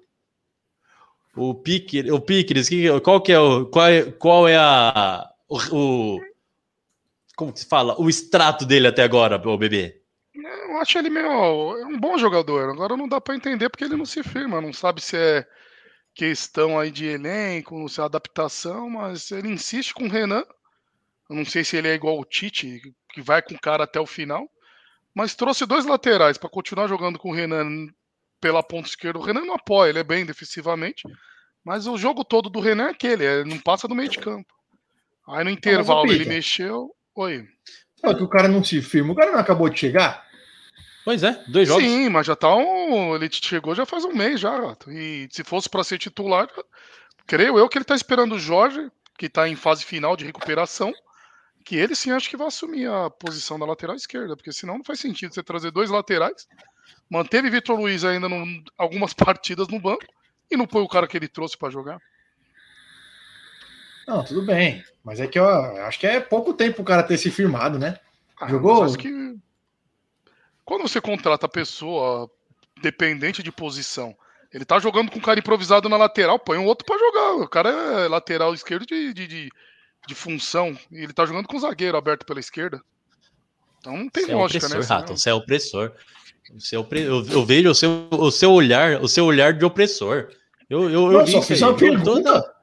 O Pique, o Piqueres, que- qual que é o. Qual é, qual é a. O, o- Como que se fala? O extrato dele até agora, o bebê. Eu acho ele meio. É um bom jogador. Agora não dá pra entender porque ele não se firma. Não sabe se é questão aí de elenco, se é adaptação, mas ele insiste com o Renan. Eu não sei se ele é igual o Tite, que vai com o cara até o final. Mas trouxe dois laterais pra continuar jogando com o Renan pela ponta esquerda. O Renan não apoia, ele é bem defensivamente. Mas o jogo todo do Renan é aquele, é, não passa do meio de campo. Aí no intervalo ele mexeu. Oi. Só que o cara não se firma. O cara não acabou de chegar? Pois é, dois jogos. Sim, mas já tá um. Ele chegou já faz um mês já, Rato. E se fosse pra ser titular, creio eu que ele tá esperando o Jorge, que tá em fase final de recuperação, que ele sim acho que vai assumir a posição da lateral esquerda, porque senão não faz sentido você trazer dois laterais. Manteve Vitor Luiz ainda em algumas partidas no banco, E não põe o cara que ele trouxe pra jogar? Não, tudo bem. Mas é que eu acho que é pouco tempo o cara ter se firmado, né? Ah, Jogou? acho que quando você contrata a pessoa dependente de posição, ele tá jogando com o cara improvisado na lateral, põe um outro pra jogar. O cara é lateral esquerdo de, de, de, de função. E ele tá jogando com o zagueiro aberto pela esquerda. Então não tem Você é lógica, opressor, né? Você é opressor. Você é opre- eu, eu vejo o seu, o seu olhar, o seu olhar de opressor. Eu, eu, eu só isso fiz aí. uma pergunta. tô-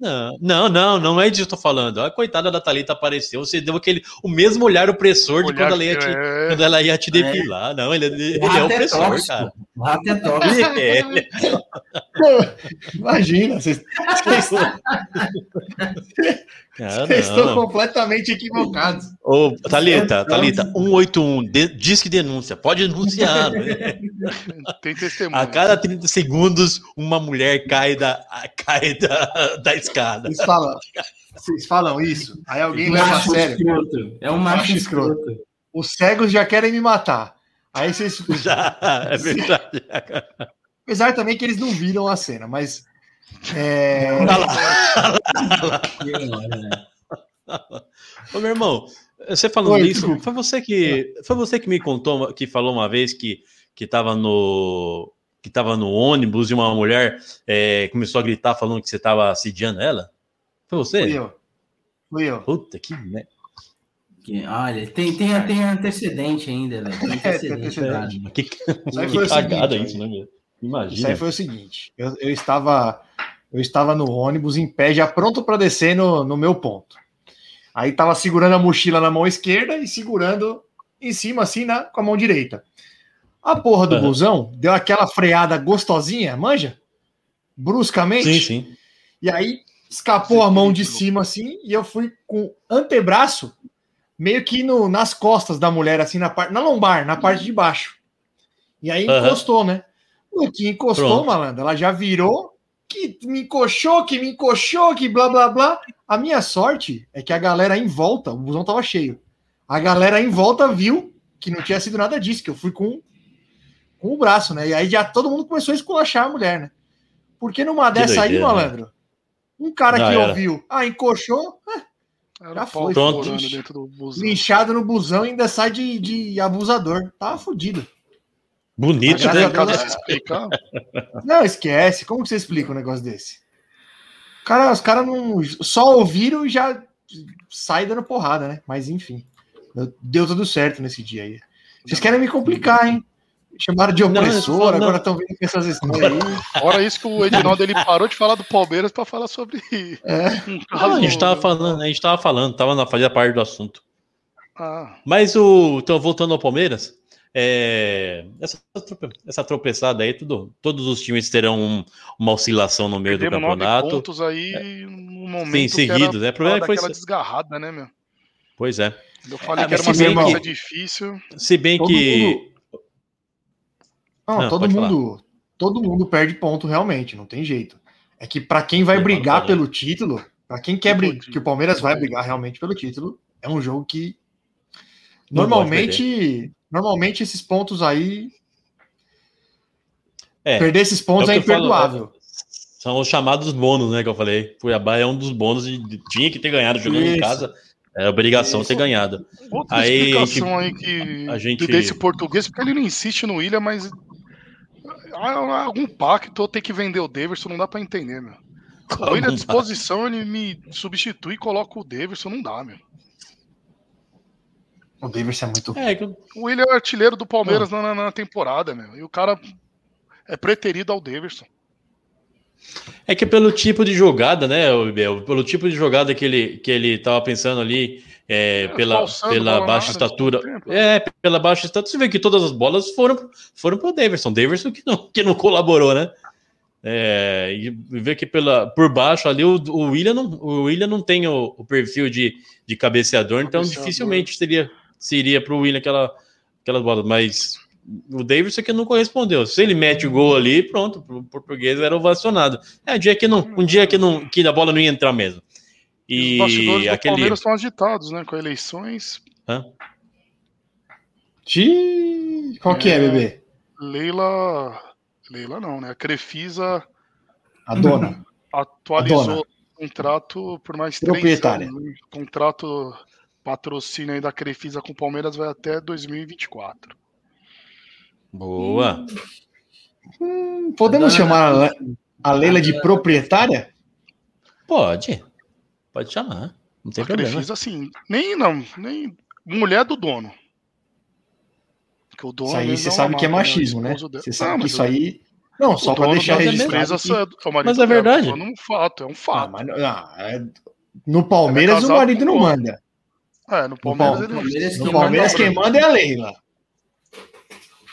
Não, não, não, não é disso que eu tô falando. A coitada da Thalita apareceu, você deu aquele, o mesmo olhar opressor de Olhar quando ela ia te, é- quando ela ia te depilar. Não, ele, ele é é opressor, tóxico. cara. O rato é tóxico. [laughs] É, [laughs] [laughs] Imagina, vocês, vocês- Ah, [laughs] vocês estão não. completamente equivocados. Ô, Thalita, Thalita, 181, de, diz que denúncia, pode denunciar. né? [laughs] Tem testemunho. A cada 30 segundos, uma mulher cai da, cai da, da escada. Vocês falam, vocês falam isso, aí alguém leva a sério. escroto. É um macho Macho escroto. escroto. Os cegos já querem me matar. Aí vocês. Já, é verdade. Apesar também que eles não viram a cena, mas. É, [laughs] Ô, meu irmão, você falando Oi, isso, foi você que foi você que me contou, que falou uma vez que que tava no que tava no ônibus e uma mulher é, começou a gritar falando que você tava assediando ela? Foi você? fui eu. Fui eu. Puta que merda. Que- Olha, tem, tem, tem antecedente ainda, velho. Tem [laughs] tem antecedente, antecedente. Que, Isso aí que foi o cagada seguinte, isso, né, meu? Isso Imagina. aí foi o seguinte: eu, eu estava eu estava no ônibus em pé, já pronto para descer no, no meu ponto. Aí estava segurando a mochila na mão esquerda e segurando em cima, assim, na, com a mão direita. A porra do Aham. busão deu aquela freada gostosinha, manja? Bruscamente. Sim, sim. E aí escapou a mão de cima assim e eu fui com o antebraço meio que no, nas costas da mulher, assim, na, parte na lombar, na parte de baixo. E aí Aham. encostou, né? Que encostou, Pronto. malandro, ela já virou, que me encoxou, que me encoxou, que blá blá blá. A minha sorte é que a galera em volta, o busão tava cheio. A galera em volta viu que não tinha sido nada disso, que eu fui com, com o braço, né? E aí já todo mundo começou a esculachar a mulher, né? Porque numa Que dessa aí, doideira, né? malandro, um cara que era. ouviu, ah, encoxou, Era Já foi, pronto. linchado no busão e ainda sai de, de abusador. Tava fudido. Bonito, né? Não, esquece. Como que você explica um negócio desse? Cara, os caras não só ouviram e já sai dando porrada, né? Mas enfim, deu tudo certo nesse dia aí. Vocês querem me complicar, hein? Chamaram de Não, opressor, não. agora estão vindo com essas histórias aí. Fora isso que o Edinaldo ele parou de falar do Palmeiras pra falar sobre É. Ah, a gente tava né? falando, a gente tava falando, tava na fazia parte do assunto. Ah, Mas o. Então, voltando ao Palmeiras, é, essa, essa tropeçada aí, tudo, todos os times terão um- uma oscilação no meio do perdemos nove campeonato. pontos aí no momento Sim, que seguidos, né? O problema foi isso. desgarrada, né, meu? Pois é. Eu falei Ah, que era uma se bem sequência que- difícil. Se bem Todo que. mundo- Não, Não, todo pode mundo, todo mundo perde ponto realmente, não tem jeito. É que pra quem vai brigar pelo título, pra quem quer brigar, que o Palmeiras vai brigar realmente pelo título, é um jogo que normalmente, normalmente esses pontos aí, É, perder esses pontos é é, eu falo, imperdoável. São os chamados bônus, né? Que eu falei. Cuiabá é um dos bônus e tinha que ter ganhado jogando em Isso. casa. É obrigação Isso. ter ganhado. Outra Aí, explicação a aí que a gente- desse português, porque ele não insiste no William, mas há algum pacto ou tem que vender o Davidson, não dá pra entender, meu. O William à disposição, ele me substitui e coloca o Davidson, não dá, meu. O Davis é muito. É, que- O William é artilheiro do. Palmeiras na, na- na temporada, meu. E o cara é preterido ao Davidson. É que pelo tipo de jogada, né, o Bel? Pelo tipo de jogada que ele, que ele tava pensando ali, é, É, pela, pela baixa estatura. É, pela baixa estatura. Você vê que todas as bolas foram, foram pro Davidson. Davidson que não, que não colaborou, né? É, e vê que pela, por baixo ali o, o, William não, o William não tem o, o perfil de, de cabeceador, então Cabeceador. dificilmente seria, seria pro William aquela, aquelas bolas. Mas o Davidson que não correspondeu. Se ele mete o gol ali, pronto, o português era ovacionado. É um dia que não, um dia que não, que a bola não ia entrar mesmo. E os bastidores do aquele. Palmeiras estão agitados, né? Com eleições. Xiii, Qual que é, É. bebê? Leila. Leila não, né? A Crefisa A dona. Atualizou dona. o contrato por mais três anos. né? Contrato patrocínio aí da Crefisa com o Palmeiras vai até 2024. Boa. Podemos A dona- chamar a, Le- a Leila de proprietária? Pode. Pode chamar. Não tem a problema. Crefisa, assim, nem não, nem mulher do dono. Porque o dono Isso aí você uma sabe que é né? machismo, né? Você sabe Ah, que isso aí. Não, só para deixar registrado. é marido Mas é verdade. falando um fato, é um Ah, fato. mas não- ah, é- no Palmeiras é o marido não manda. É, no Palmeiras não Palmeiras No Palmeiras manda- quem manda é a Leila.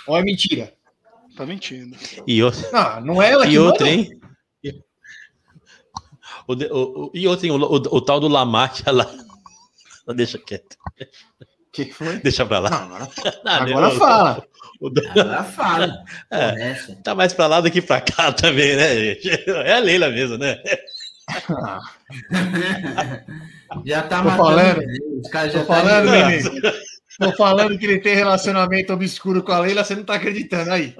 Ou é mentira? Tá mentindo. E outra, Não, não é ela que e outra manda. hein? O, o- o- e outra, hein? O, o- o tal do Lamarck lá. Deixa quieto. O que, foi? Deixa pra lá. Não, agora, [laughs] Não, agora não, fala. o do- Ela fala. É. Tá mais pra lá do que pra cá também, né, gente? É a Leila mesmo, né? Ah, [laughs] Já tá Tô matando. falando. Os caras Tô já falando, tá Nenê. Tô falando que ele tem relacionamento obscuro com a Leila, você não tá acreditando aí.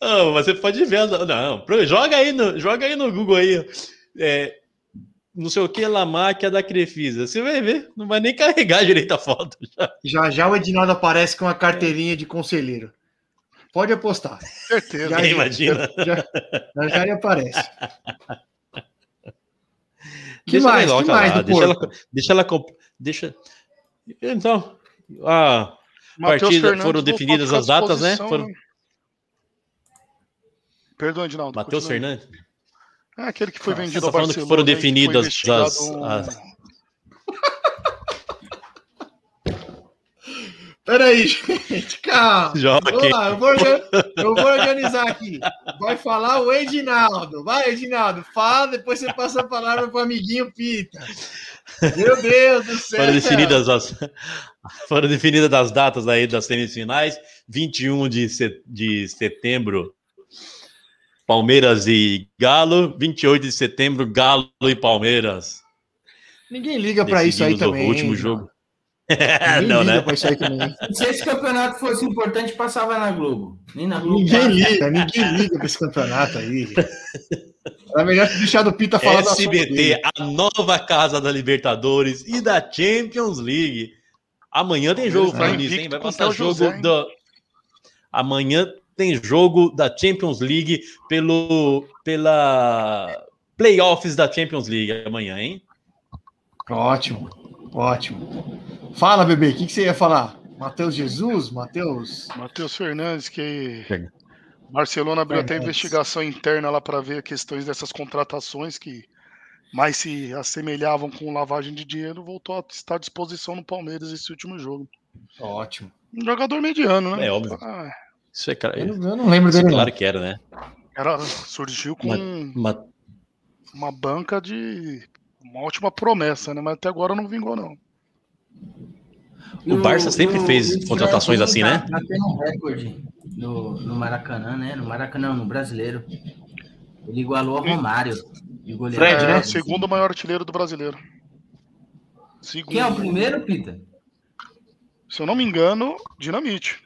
Não, mas você pode ver. Não, joga aí no, joga aí no Google aí. É, não sei o que, Lamarck é da Crefisa. Você vai ver, não vai nem carregar direito a foto. Já. Já já o Edinaldo aparece com a carteirinha de conselheiro. Pode apostar. Certeza. Já, Imagina. Já, já, já aparece. [laughs] Que Deixa mais? ela Que lá, mais do deixa, ela, deixa ela. Deixa. Então, a Matheus partida Fernandes foram definidas as datas, né? Foram? Perdão, Edinaldo. Matheus. Fernandes. É aquele que foi vendido você ao tá falando que foram definidas as- as- Peraí, [laughs] gente, calma. Joga Vamos aqui. lá, eu vou, eu vou organizar aqui. Vai falar o Edinaldo. Vai, Edinaldo, fala, depois você passa a palavra pro amiguinho Pita. Meu Deus do céu. Foram definidas as, foram definidas as datas aí das semifinais. 21 de, se- de setembro, Palmeiras e Galo. 28 de setembro, Galo e Palmeiras. Ninguém liga pra isso aí Decidimos o também. último jogo. [laughs] Não, liga né? Se esse campeonato fosse importante, passava na Globo. Nem na Globo. Ninguém liga, ninguém liga pra esse campeonato aí. É melhor deixar do Pita falar SBT, a nova casa da Libertadores e da Champions League. Amanhã tem jogo nisso, hein? Vai passar jogo José, da. Amanhã tem jogo da Champions League pelo pela playoffs da Champions League amanhã, hein? Ótimo, ótimo. Fala, bebê, o que, que você ia falar? Matheus Jesus? Matheus. Matheus Fernandes, que Chega. Barcelona abriu até Fernandes. investigação interna lá para ver questões dessas contratações que mais se assemelhavam com lavagem de dinheiro, voltou a estar à disposição no Palmeiras esse último jogo. Ótimo. Um jogador mediano, né? É óbvio. Ah, Isso é, cara, Eu não, eu não lembro isso é dele, claro não. que era, né? era, surgiu com Uma- uma banca de uma ótima promessa, né? Mas até agora não vingou, não. O Barça sempre fez o contratações assim, tá né? Batendo um recorde no, no Maracanã, né? No Maracanã, no brasileiro. Ele igualou a Romário. goleiro. Fred, é né? o segundo maior artilheiro do brasileiro. Segundo. Quem é o primeiro, Pita? Se eu não me engano, Dinamite.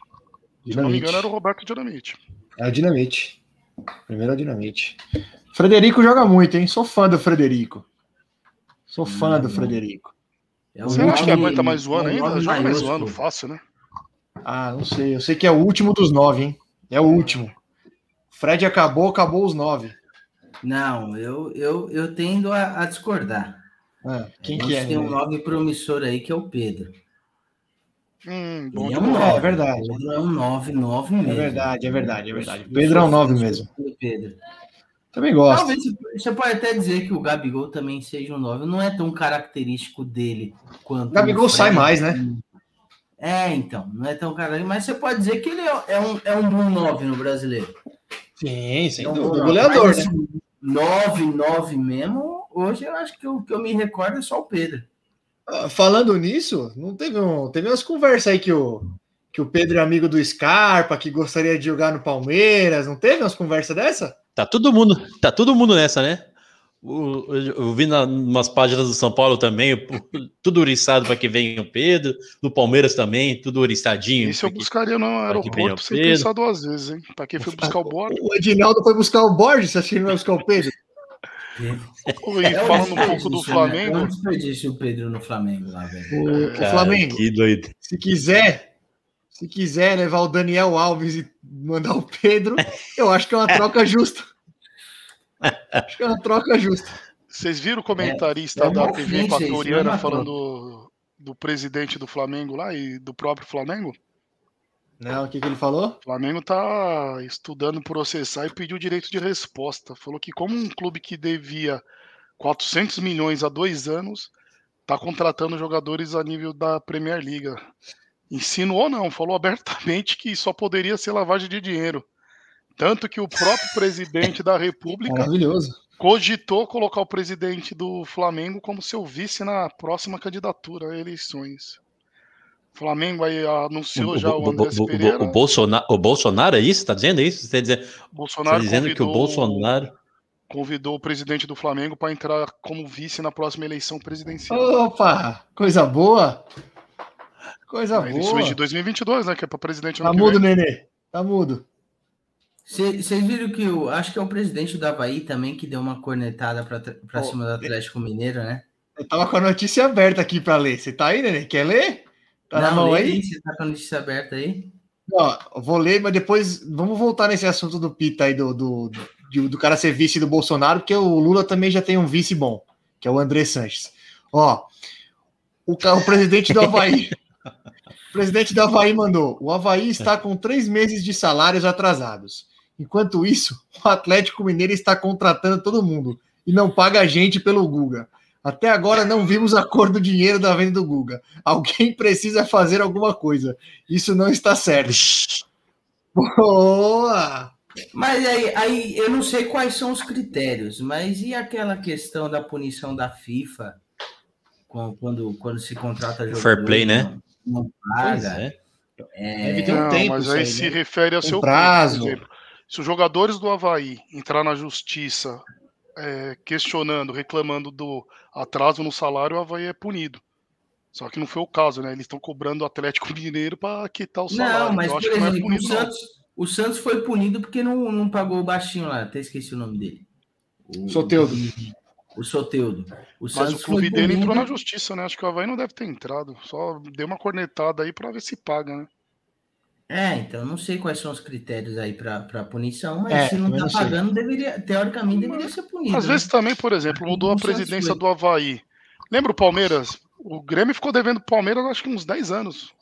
Se eu não me Dinamite. engano, era o Roberto Dinamite. É o Dinamite. Primeiro é o Dinamite. Frederico joga muito, hein? Sou fã do Frederico. Sou fã do Frederico. É acha que nove- aguenta mais um ano é ainda? nove Joga mais um ano, fácil, né? Ah, não sei. Eu sei que é o último dos nove, hein? É o último. Fred acabou, acabou os nove. Não, eu, eu, eu tendo a, a discordar. Ah, quem a que é? tem um nove promissor aí que é o Pedro. Hum, bom é um bola. É nove. verdade. O Pedro é um 9, 9 É mesmo. verdade, é verdade, é verdade. Pedro é um sou- nove eu sou mesmo. do Pedro. Também gosto. Talvez você- pode até dizer que o Gabigol também seja um 9. Não é tão característico dele quanto. O Gabigol o sai mais, né? É, então. Não é tão característico. Mas você pode dizer que ele é, é um, é um bom 9 no brasileiro. Sim, sem É um dúvida. Goleador, Mas, né? assim, 9, 9 mesmo. Hoje eu acho que o que eu me recordo é só o Pedro. Ah, Falando nisso, não teve um, teve umas conversas aí que o que o Pedro é amigo do Scarpa, que gostaria de jogar no Palmeiras, não teve umas conversas dessa? Tá todo mundo, tá todo mundo nessa, né? eu eu vi na, umas páginas do São Paulo também, tudo oriçado para que venha o Pedro, no Palmeiras também, tudo oriçadinho. Isso eu que- buscaria no aeroporto sem pensar duas vezes, hein? Pra quem foi buscar o Borges. O Edinaldo foi buscar o Borges, você acha que ele não vai buscar o Pedro? E É falando um pouco do né? É Flamengo, um desperdício o Pedro no Flamengo lá, velho. O, o Flamengo, Que doido. se quiser, se quiser levar o Daniel Alves e mandar o Pedro, eu acho que é uma troca [laughs] justa. Acho que é uma troca justa. vocês viram o comentarista É- é da TV é Equatoriana falando do presidente do Flamengo lá e do próprio Flamengo? Não, o que, que ele falou? O Flamengo tá estudando processar e pediu direito de resposta. Falou que como um clube que devia 400 milhões há dois anos, tá contratando jogadores a nível da Premier League. Insinuou não, falou abertamente que só poderia ser lavagem de dinheiro. Tanto que o próprio presidente da República Maravilhoso. cogitou colocar o presidente do Flamengo como seu vice na próxima candidatura a eleições. O Flamengo aí anunciou já o Andrés o, Pereira. o Bolsonaro, o Bolsonaro é isso? Tá dizendo isso? Você tá dizendo, Bolsonaro tá dizendo que o convidou- Bolsonaro. convidou o presidente do Flamengo para entrar como vice na próxima eleição presidencial. Opa, coisa boa. Coisa boa. de 2022, né? Que é para presidente Tá mudo, vem. Nenê. Tá mudo. Vocês viram que o. Acho que é o presidente do Havaí também que deu uma cornetada Oh, cima do Atlético Mineiro, né? Eu tava com a notícia aberta aqui pra ler. Você tá aí, Nenê? Quer ler? Tá na mão aí? Você tá com a notícia aberta aí? Ó, eu vou ler, mas depois vamos voltar nesse assunto do Pita aí, do, do, do, do cara ser vice do Bolsonaro, porque o Lula também já tem um vice bom, que é o André Sanches. Ó, o, o presidente do Havaí. [laughs] o presidente do Havaí mandou: o Havaí está com três meses de salários atrasados. Enquanto isso, o Atlético Mineiro está contratando todo mundo e não paga a gente pelo Guga. Até agora não vimos a cor do dinheiro da venda do Guga. Alguém [laughs] precisa fazer alguma coisa. Isso não está certo. Boa! Mas aí, aí eu não sei quais são os critérios, mas e aquela questão da punição da FIFA quando, quando se contrata jogador? Fair play, né? Não, paga. é. É, Deve ter um Não, tempo mas aí, aí, se né? refere ao Um seu prazo. Exemplo, se os jogadores do Havaí entrar na justiça é, questionando, reclamando do atraso no salário, o Havaí é punido. Só que não foi o caso, né? Eles estão cobrando o Atlético Mineiro para quitar o salário. Não, mas Eu por acho que não é exemplo, o punido, não. Santos, o Santos foi punido porque não, não pagou o baixinho lá, até esqueci o nome dele. O, Soteudo. O Soteudo. O Mas Santos o clube dele entrou na justiça, né? Acho que o Havaí não deve ter entrado. Só deu uma cornetada aí para ver se paga, né? É, então eu não sei quais são os critérios aí para punição, mas É, se não tá pagando, deveria, teoricamente deveria ser punido. Às né? vezes também, por exemplo, mudou a O presidência do Havaí. Lembra o Palmeiras? O Grêmio ficou devendo pro Palmeiras acho que uns 10 anos.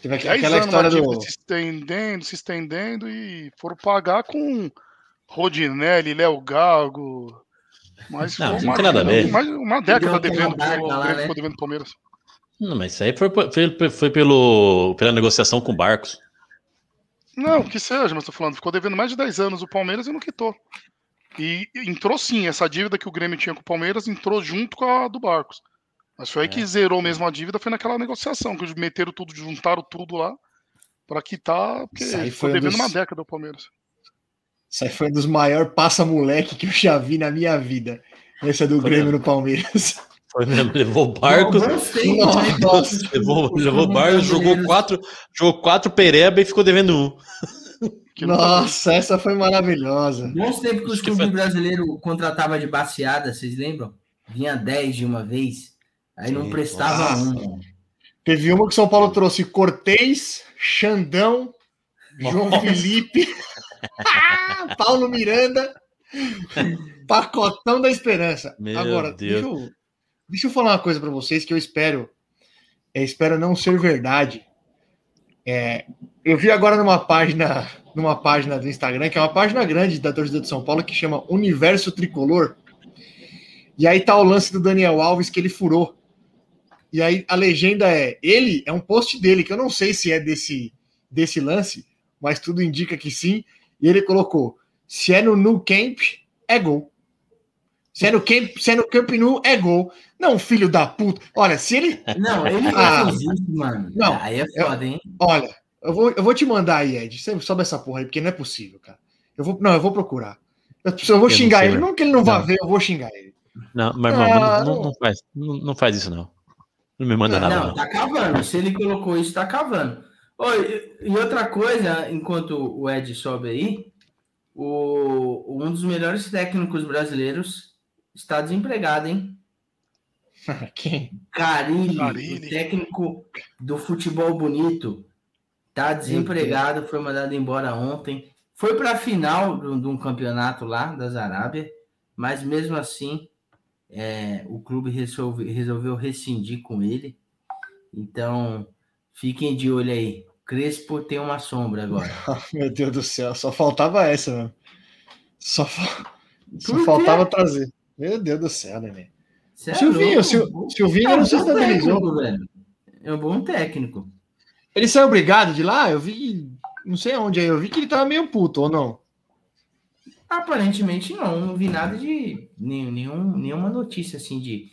Teve aqu- 10 aquela anos história dívida do. se estendendo, se estendendo e foram pagar com Rodinelli, Léo Gago. Mas Não, não tem nada a ver. mais uma década devendo, lá, Grêmio né? ficou devendo Palmeiras. Não, mas isso aí foi, foi, foi pelo, pela negociação com o Barcos. Não, que seja, mas tô falando, ficou devendo mais de 10 anos o Palmeiras e não quitou. E entrou sim, essa dívida que o Grêmio tinha com o Palmeiras entrou junto com a do Barcos. Mas foi aí É. que zerou mesmo a dívida, foi naquela negociação, que eles meteram tudo, juntaram tudo lá pra quitar, porque foi devendo dos- uma década o Palmeiras. Isso aí foi um dos maiores passa-moleque que eu já vi na minha vida. Essa do Foi Grêmio mesmo. no Palmeiras. Foi mesmo, levou o Barcos, né? Nossa, levou, levou o Barcos, jogou quatro, jogou quatro pereba e ficou devendo um. [laughs] Nossa, essa foi maravilhosa. Bons tempos que os clubes foi- brasileiros contratavam de baseada, vocês lembram? Vinha 10 de uma vez, aí não Sim, prestava nossa. um. Teve uma que o São Paulo trouxe Cortez, Xandão, João Nossa. Felipe, [laughs] Paulo Miranda, pacotão da esperança. Meu Agora, Deus. Deixa, eu, deixa eu falar uma coisa para vocês que eu espero, é, espero não ser verdade. É, eu vi agora numa página, numa página do Instagram, que é uma página grande da torcida de São Paulo, que chama Universo Tricolor. E aí tá o lance do Daniel Alves que ele furou. E aí a legenda é: ele é um post dele, que eu não sei se é desse, desse lance, mas tudo indica que sim. E ele colocou: se é no Nu Camp, é gol. Se é no Camp, se é no Camp Nou, é gol. Não, filho da puta. Olha, se ele. Não, ele Ah. fez isso, mano. Não, aí é foda, hein? Olha, eu vou, eu vou te mandar aí, Ed. Você sobe essa porra aí, porque não é possível, cara. Eu vou, não, eu vou procurar. Eu, eu vou Eu não xingar sei, ele. velho. Não que ele não vá Não. ver, eu vou xingar ele. Não, mas irmão, Ah, não, não, não faz, não, não faz isso, não. Não me manda nada, Não, não. tá cavando. Se ele colocou isso, tá cavando. Oi, e outra coisa, enquanto o Ed sobe aí, o, um dos melhores técnicos brasileiros está desempregado, hein? [laughs] Quem? Carilli, Carille. o técnico do futebol bonito, tá desempregado, foi mandado embora ontem. Foi para a final de um de um campeonato lá das Arábia, mas mesmo assim é, o clube resolve- resolveu rescindir com ele. Então fiquem de olho aí. Crespo tem uma sombra agora. [laughs] Meu Deus do céu, só faltava essa, mano. Só, fa- só faltava trazer. Meu Deus do céu. Cê é Silvinho? Sil- Silvinho É não se estabilizou. técnico, velho. É um bom técnico. Ele saiu obrigado de lá? Eu vi. Não sei aonde aí. Eu vi que ele tava meio puto, ou não? Aparentemente não, não vi nada de nenhum, nenhum- nenhuma notícia assim de,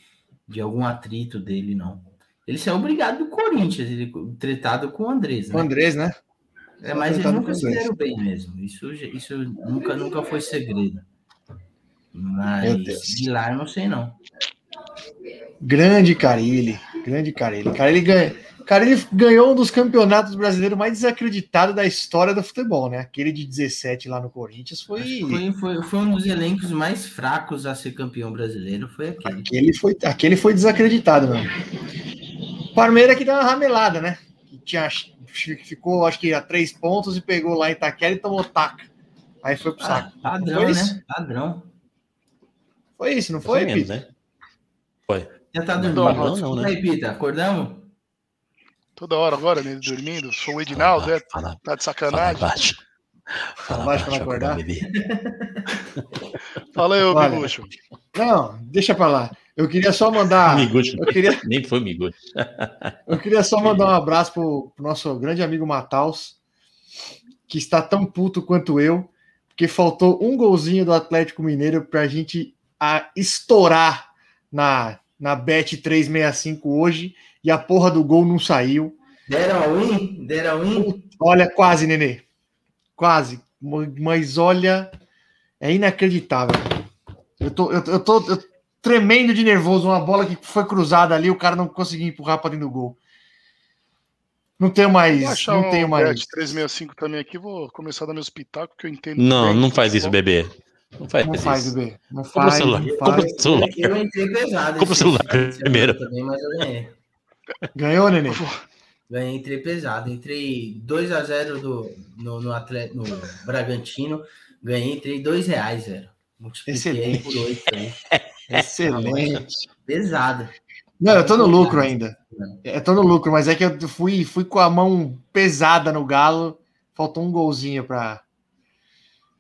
de algum atrito dele, não. Ele saiu obrigado do Corinthians, ele tretado com o Andrés, O né? Andrés, né? É, mas eles nunca o se deram bem mesmo. Isso, isso nunca, nunca foi segredo. Mas de lá eu não sei não. Grande Carilli. Grande Carilli. Carilli, ganha... Carilli ganhou um dos campeonatos brasileiros mais desacreditados da história do futebol, né? Aquele de 17 lá no Corinthians foi. Foi, foi, foi um dos elencos mais fracos a ser campeão brasileiro, foi aquele. Aquele foi, aquele foi desacreditado, mano. Parmeira que deu uma ramelada, né? Que tinha, ficou, acho que a três pontos e pegou lá em Itaquera e tomou taca. Aí foi pro Ah, saco. padrão, Foi isso? né? Padrão. Foi isso, não Foi foi, menos, Pita? né? Foi. Já tá Não, dormindo. não, não, né? Aí, Pita, acordamos? Toda hora agora, né? Dormindo. Sou o Edinaldo, é? Fala, Tá de fala sacanagem. baixo. Fala baixo pra baixo, acordar? Fala aí, ô Olha. Miguxo. Não, deixa pra lá. Eu queria só mandar. Miguxo. Eu queria, [laughs] Nem foi Miguxo. eu queria só mandar um abraço pro, pro nosso grande amigo Mataus, que está tão puto quanto eu, porque faltou um golzinho do Atlético Mineiro pra gente a, estourar na, na Bet 365 hoje e a porra do gol não saiu. Deram a win? Deram a win? Olha, quase, Nenê. Quase. Mas olha, é inacreditável. Eu tô, eu, eu tô eu- tremendo de nervoso. Uma bola que foi cruzada ali, o cara não conseguiu empurrar para dentro do gol. Não tenho mais. Vou achar Não tenho um mais. Bet 365 também aqui, vou começar a dar meus pitacos, que eu entendo. Não, bem não faz isso, bebê. Não faz Não isso. faz, bebê. Não Compra faz. celular. não Compra faz. o celular. Eu entrei pesado. Compra o celular primeiro. Também, mas eu ganhei. Ganhou, Nenê? Ganhei, entrei pesado. Entrei 2x0 do, no, no, atleta, no Bragantino. Ganhei, entrei 2 reais, velho. Multipliquei Excelente. por 8 aí. [laughs] Excelente. Pesado. Não, eu tô no lucro ainda. Eu tô no lucro, mas é que eu fui, fui com a mão pesada no galo. Faltou um golzinho pra,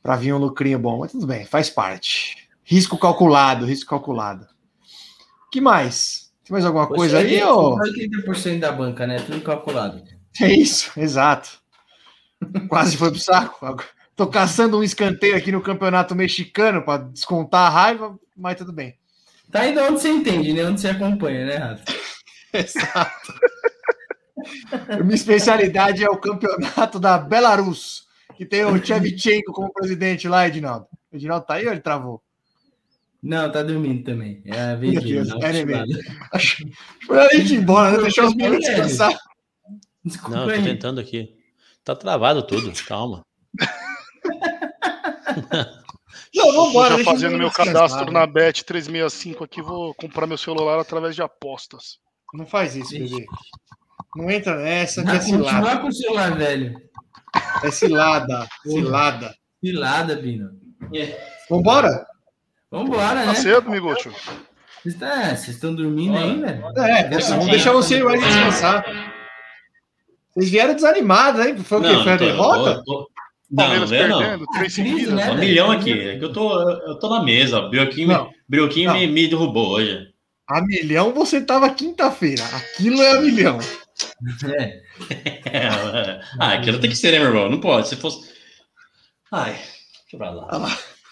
pra vir um lucrinho bom. Mas tudo bem, faz parte. Risco calculado, risco calculado. que mais? Tem mais alguma coisa aí? é Ou... 80% da banca, né? Tudo calculado. É isso, exato. Quase foi pro saco. Tô caçando um escanteio aqui no campeonato mexicano para descontar a raiva, mas tudo bem. Tá aí de onde você entende, né? Onde você acompanha, né, Rafa? [laughs] Exato. [laughs] Minha especialidade é o campeonato da Belarus, que tem o Chevchenko como presidente lá, Edinaldo. O Edinaldo tá aí ou ele travou? Não, tá dormindo também. É a vez dele, [laughs] Foi a gente ir embora, né? Deixar os meninos descansar. Desculpa Não, eu tô aí. tentando aqui. Tá travado tudo, calma. Não, vambora. Tô já fazendo meu cadastro né? na Bet 365 aqui, vou comprar meu celular através de apostas. Não faz isso, bebê. Não entra nessa, que é cilada. com o celular, velho. É cilada, [laughs] cilada. Pilada, Bino. Vambora? Vambora, Tá né? cedo, Miguxo? Vocês tá- vocês estão dormindo velho? É, deixa- vamos deixar você e o Ed descansar. Vocês vieram desanimados, hein? Foi o quê? Foi a tô- derrota? tô- Não, Palmeiras não, não. perdendo, três Ah, crise, seguidas. né? Um milhão aqui. É que eu tô, eu tô na mesa. ó. Brioquinho, me- Não. Brioquinho Não. Me, me derrubou hoje. A milhão você tava quinta-feira. Aquilo é a milhão. É. [laughs] ah, aquilo tem que ser, né, meu irmão? Não pode. Se fosse. Ai, deixa eu pra lá.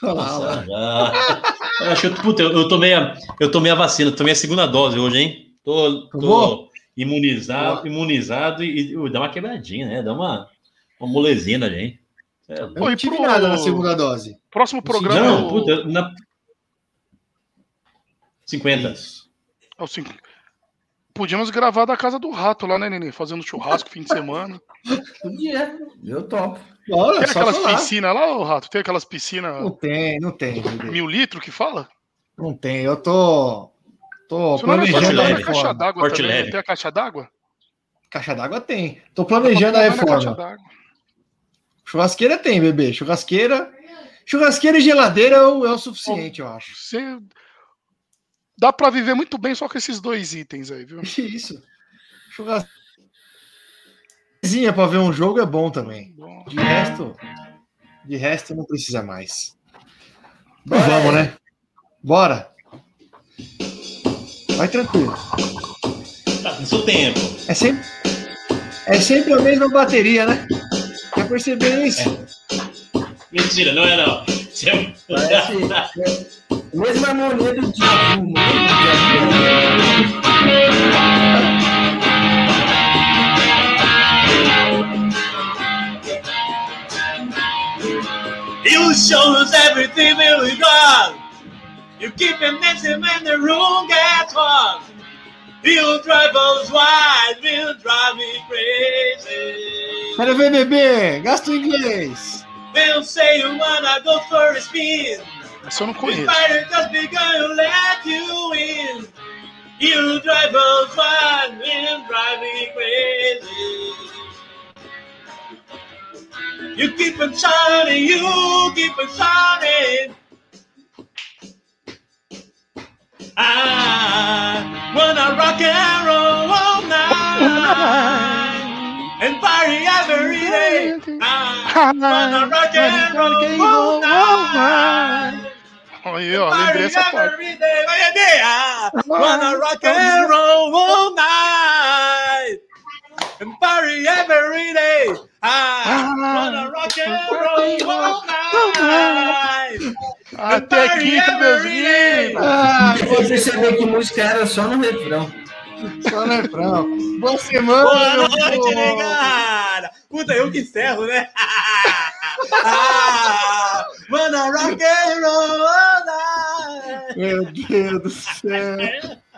Olha lá, olha lá, Eu acho que eu, puta, eu, eu tomei a, eu tomei a vacina, tomei a segunda dose hoje, hein? Tô, tô imunizado, imunizado e, e dá uma quebradinha, né? Dá uma, uma molezinha, gente. É, Eu não tive pro- nada na segunda dose. Próximo programa não, é o- puta, na... 50. é o cinco. Podíamos gravar da casa do rato lá, né, Nenê? Fazendo churrasco fim de semana. Podia, [laughs] eu topo. Olha, Tem aquelas piscinas lá, ô rato? Tem aquelas piscinas Não tem, não tem. mil litros que fala? Não tem. Eu tô. Tô é planejando a leve. a caixa reforma. também. né? Tem a caixa d'água? Caixa d'água tem. Tô planejando a caixa reforma. Churrasqueira tem, bebê. Churrasqueira. Churrasqueira e geladeira é o, é o suficiente, eu acho. Você... Dá pra viver muito bem só com esses dois itens aí, viu? [laughs] Isso. Churrasqueira pra ver um jogo é bom também. De resto, de resto não precisa mais. Então vamos, né? Bora. Vai tranquilo. Tá com seu tempo. É sempre, é sempre a mesma bateria, né? Isso? Mentira, não é não. Parece harmonia do. You show us everything we got. You keep him dancing when the room gets hot. You drive us wild, you drive me crazy. Quero ver, bebê. Gasta o inglês. They'll say you wanna go for a spin. Essa eu não The conheço. just begun to let you in. You drive us wild, you drive me crazy. You keep on shining, you keep on shining. I wanna rock and roll all night and party every day. I wanna rock and roll all night. Aí, ó, lembrei essa parte. Every day, every day, I wanna rock and roll all night and party every day. I wanna rock and roll all night. Até quinta, meus meninos. Ah, Eu percebi que música era só no refrão. só refrão. Boa semana. Boa noite, negada! Puta, eu que encerro, né? [laughs] ah, wanna rock and roll all night. Meu Deus do céu. [laughs]